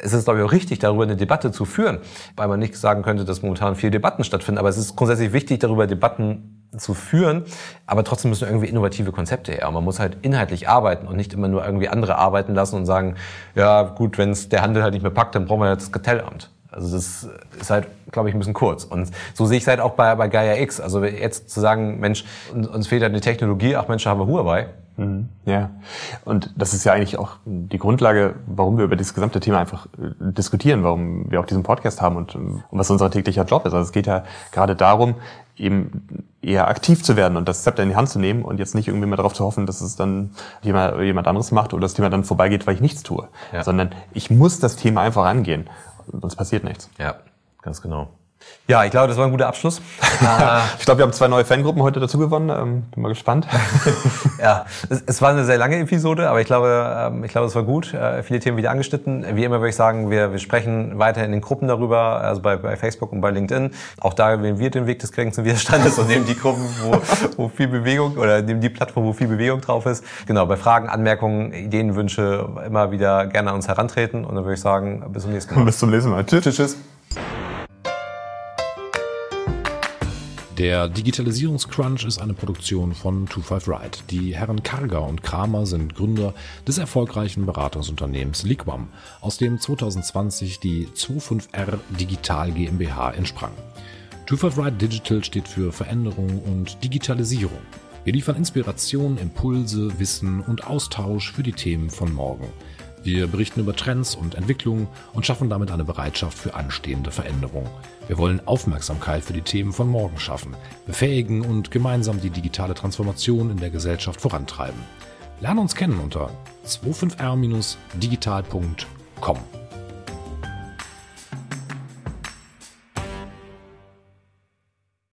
[SPEAKER 2] es ist, glaube ich, auch richtig, darüber eine Debatte zu führen, weil man nicht sagen könnte, dass momentan viele Debatten stattfinden. Aber es ist grundsätzlich wichtig, darüber Debatten zu führen. Aber trotzdem müssen irgendwie innovative Konzepte her. Man muss halt inhaltlich arbeiten und nicht immer nur irgendwie andere arbeiten lassen und sagen, ja gut, wenn es der Handel halt nicht mehr packt, dann brauchen wir jetzt das Kartellamt. Also das ist halt, glaube ich, ein bisschen kurz. Und so sehe ich es halt auch bei, bei Gaia X. Also jetzt zu sagen, Mensch, uns fehlt halt eine Technologie, ach Mensch, haben wir Huawei.
[SPEAKER 1] Mhm. Ja, und das ist ja eigentlich auch die Grundlage, warum wir über das gesamte Thema einfach äh, diskutieren, warum wir auch diesen Podcast haben und, und was unser täglicher Job ist. Also es geht ja gerade darum, eben eher aktiv zu werden und das Zepter in die Hand zu nehmen und jetzt nicht irgendwie mal darauf zu hoffen, dass es dann jemand, jemand anderes macht oder das Thema dann vorbeigeht, weil ich nichts tue. Ja. Sondern ich muss das Thema einfach angehen sonst passiert nichts.
[SPEAKER 2] Ja, ganz genau. Ja, ich glaube, das war ein guter Abschluss. [laughs]
[SPEAKER 1] ich glaube, wir haben zwei neue Fangruppen heute dazu gewonnen. Ähm, bin mal gespannt. [laughs]
[SPEAKER 2] ja, es, es, war eine sehr lange Episode, aber ich glaube, ähm, ich glaube, es war gut. Äh, viele Themen wieder angeschnitten. Wie immer würde ich sagen, wir, wir sprechen weiter in den Gruppen darüber, also bei, bei Facebook und bei LinkedIn. Auch da wählen wir den Weg des geringsten Widerstandes und nehmen die Gruppen, wo, [laughs] wo viel Bewegung oder nehmen die Plattform, wo viel Bewegung drauf ist. Genau, bei Fragen, Anmerkungen, Ideen, Wünsche immer wieder gerne an uns herantreten. Und dann würde ich sagen, bis zum nächsten Mal.
[SPEAKER 1] Bis zum nächsten Mal.
[SPEAKER 2] Tschüss. tschüss. tschüss.
[SPEAKER 3] Der Digitalisierungscrunch ist eine Produktion von 25 Ride. Die Herren Karger und Kramer sind Gründer des erfolgreichen Beratungsunternehmens Liquam, aus dem 2020 die 25R Digital GmbH entsprang. 25 Ride Digital steht für Veränderung und Digitalisierung. Wir liefern Inspiration, Impulse, Wissen und Austausch für die Themen von morgen. Wir berichten über Trends und Entwicklungen und schaffen damit eine Bereitschaft für anstehende Veränderung. Wir wollen Aufmerksamkeit für die Themen von morgen schaffen, befähigen und gemeinsam die digitale Transformation in der Gesellschaft vorantreiben. Lerne uns kennen unter 25r-digital.com.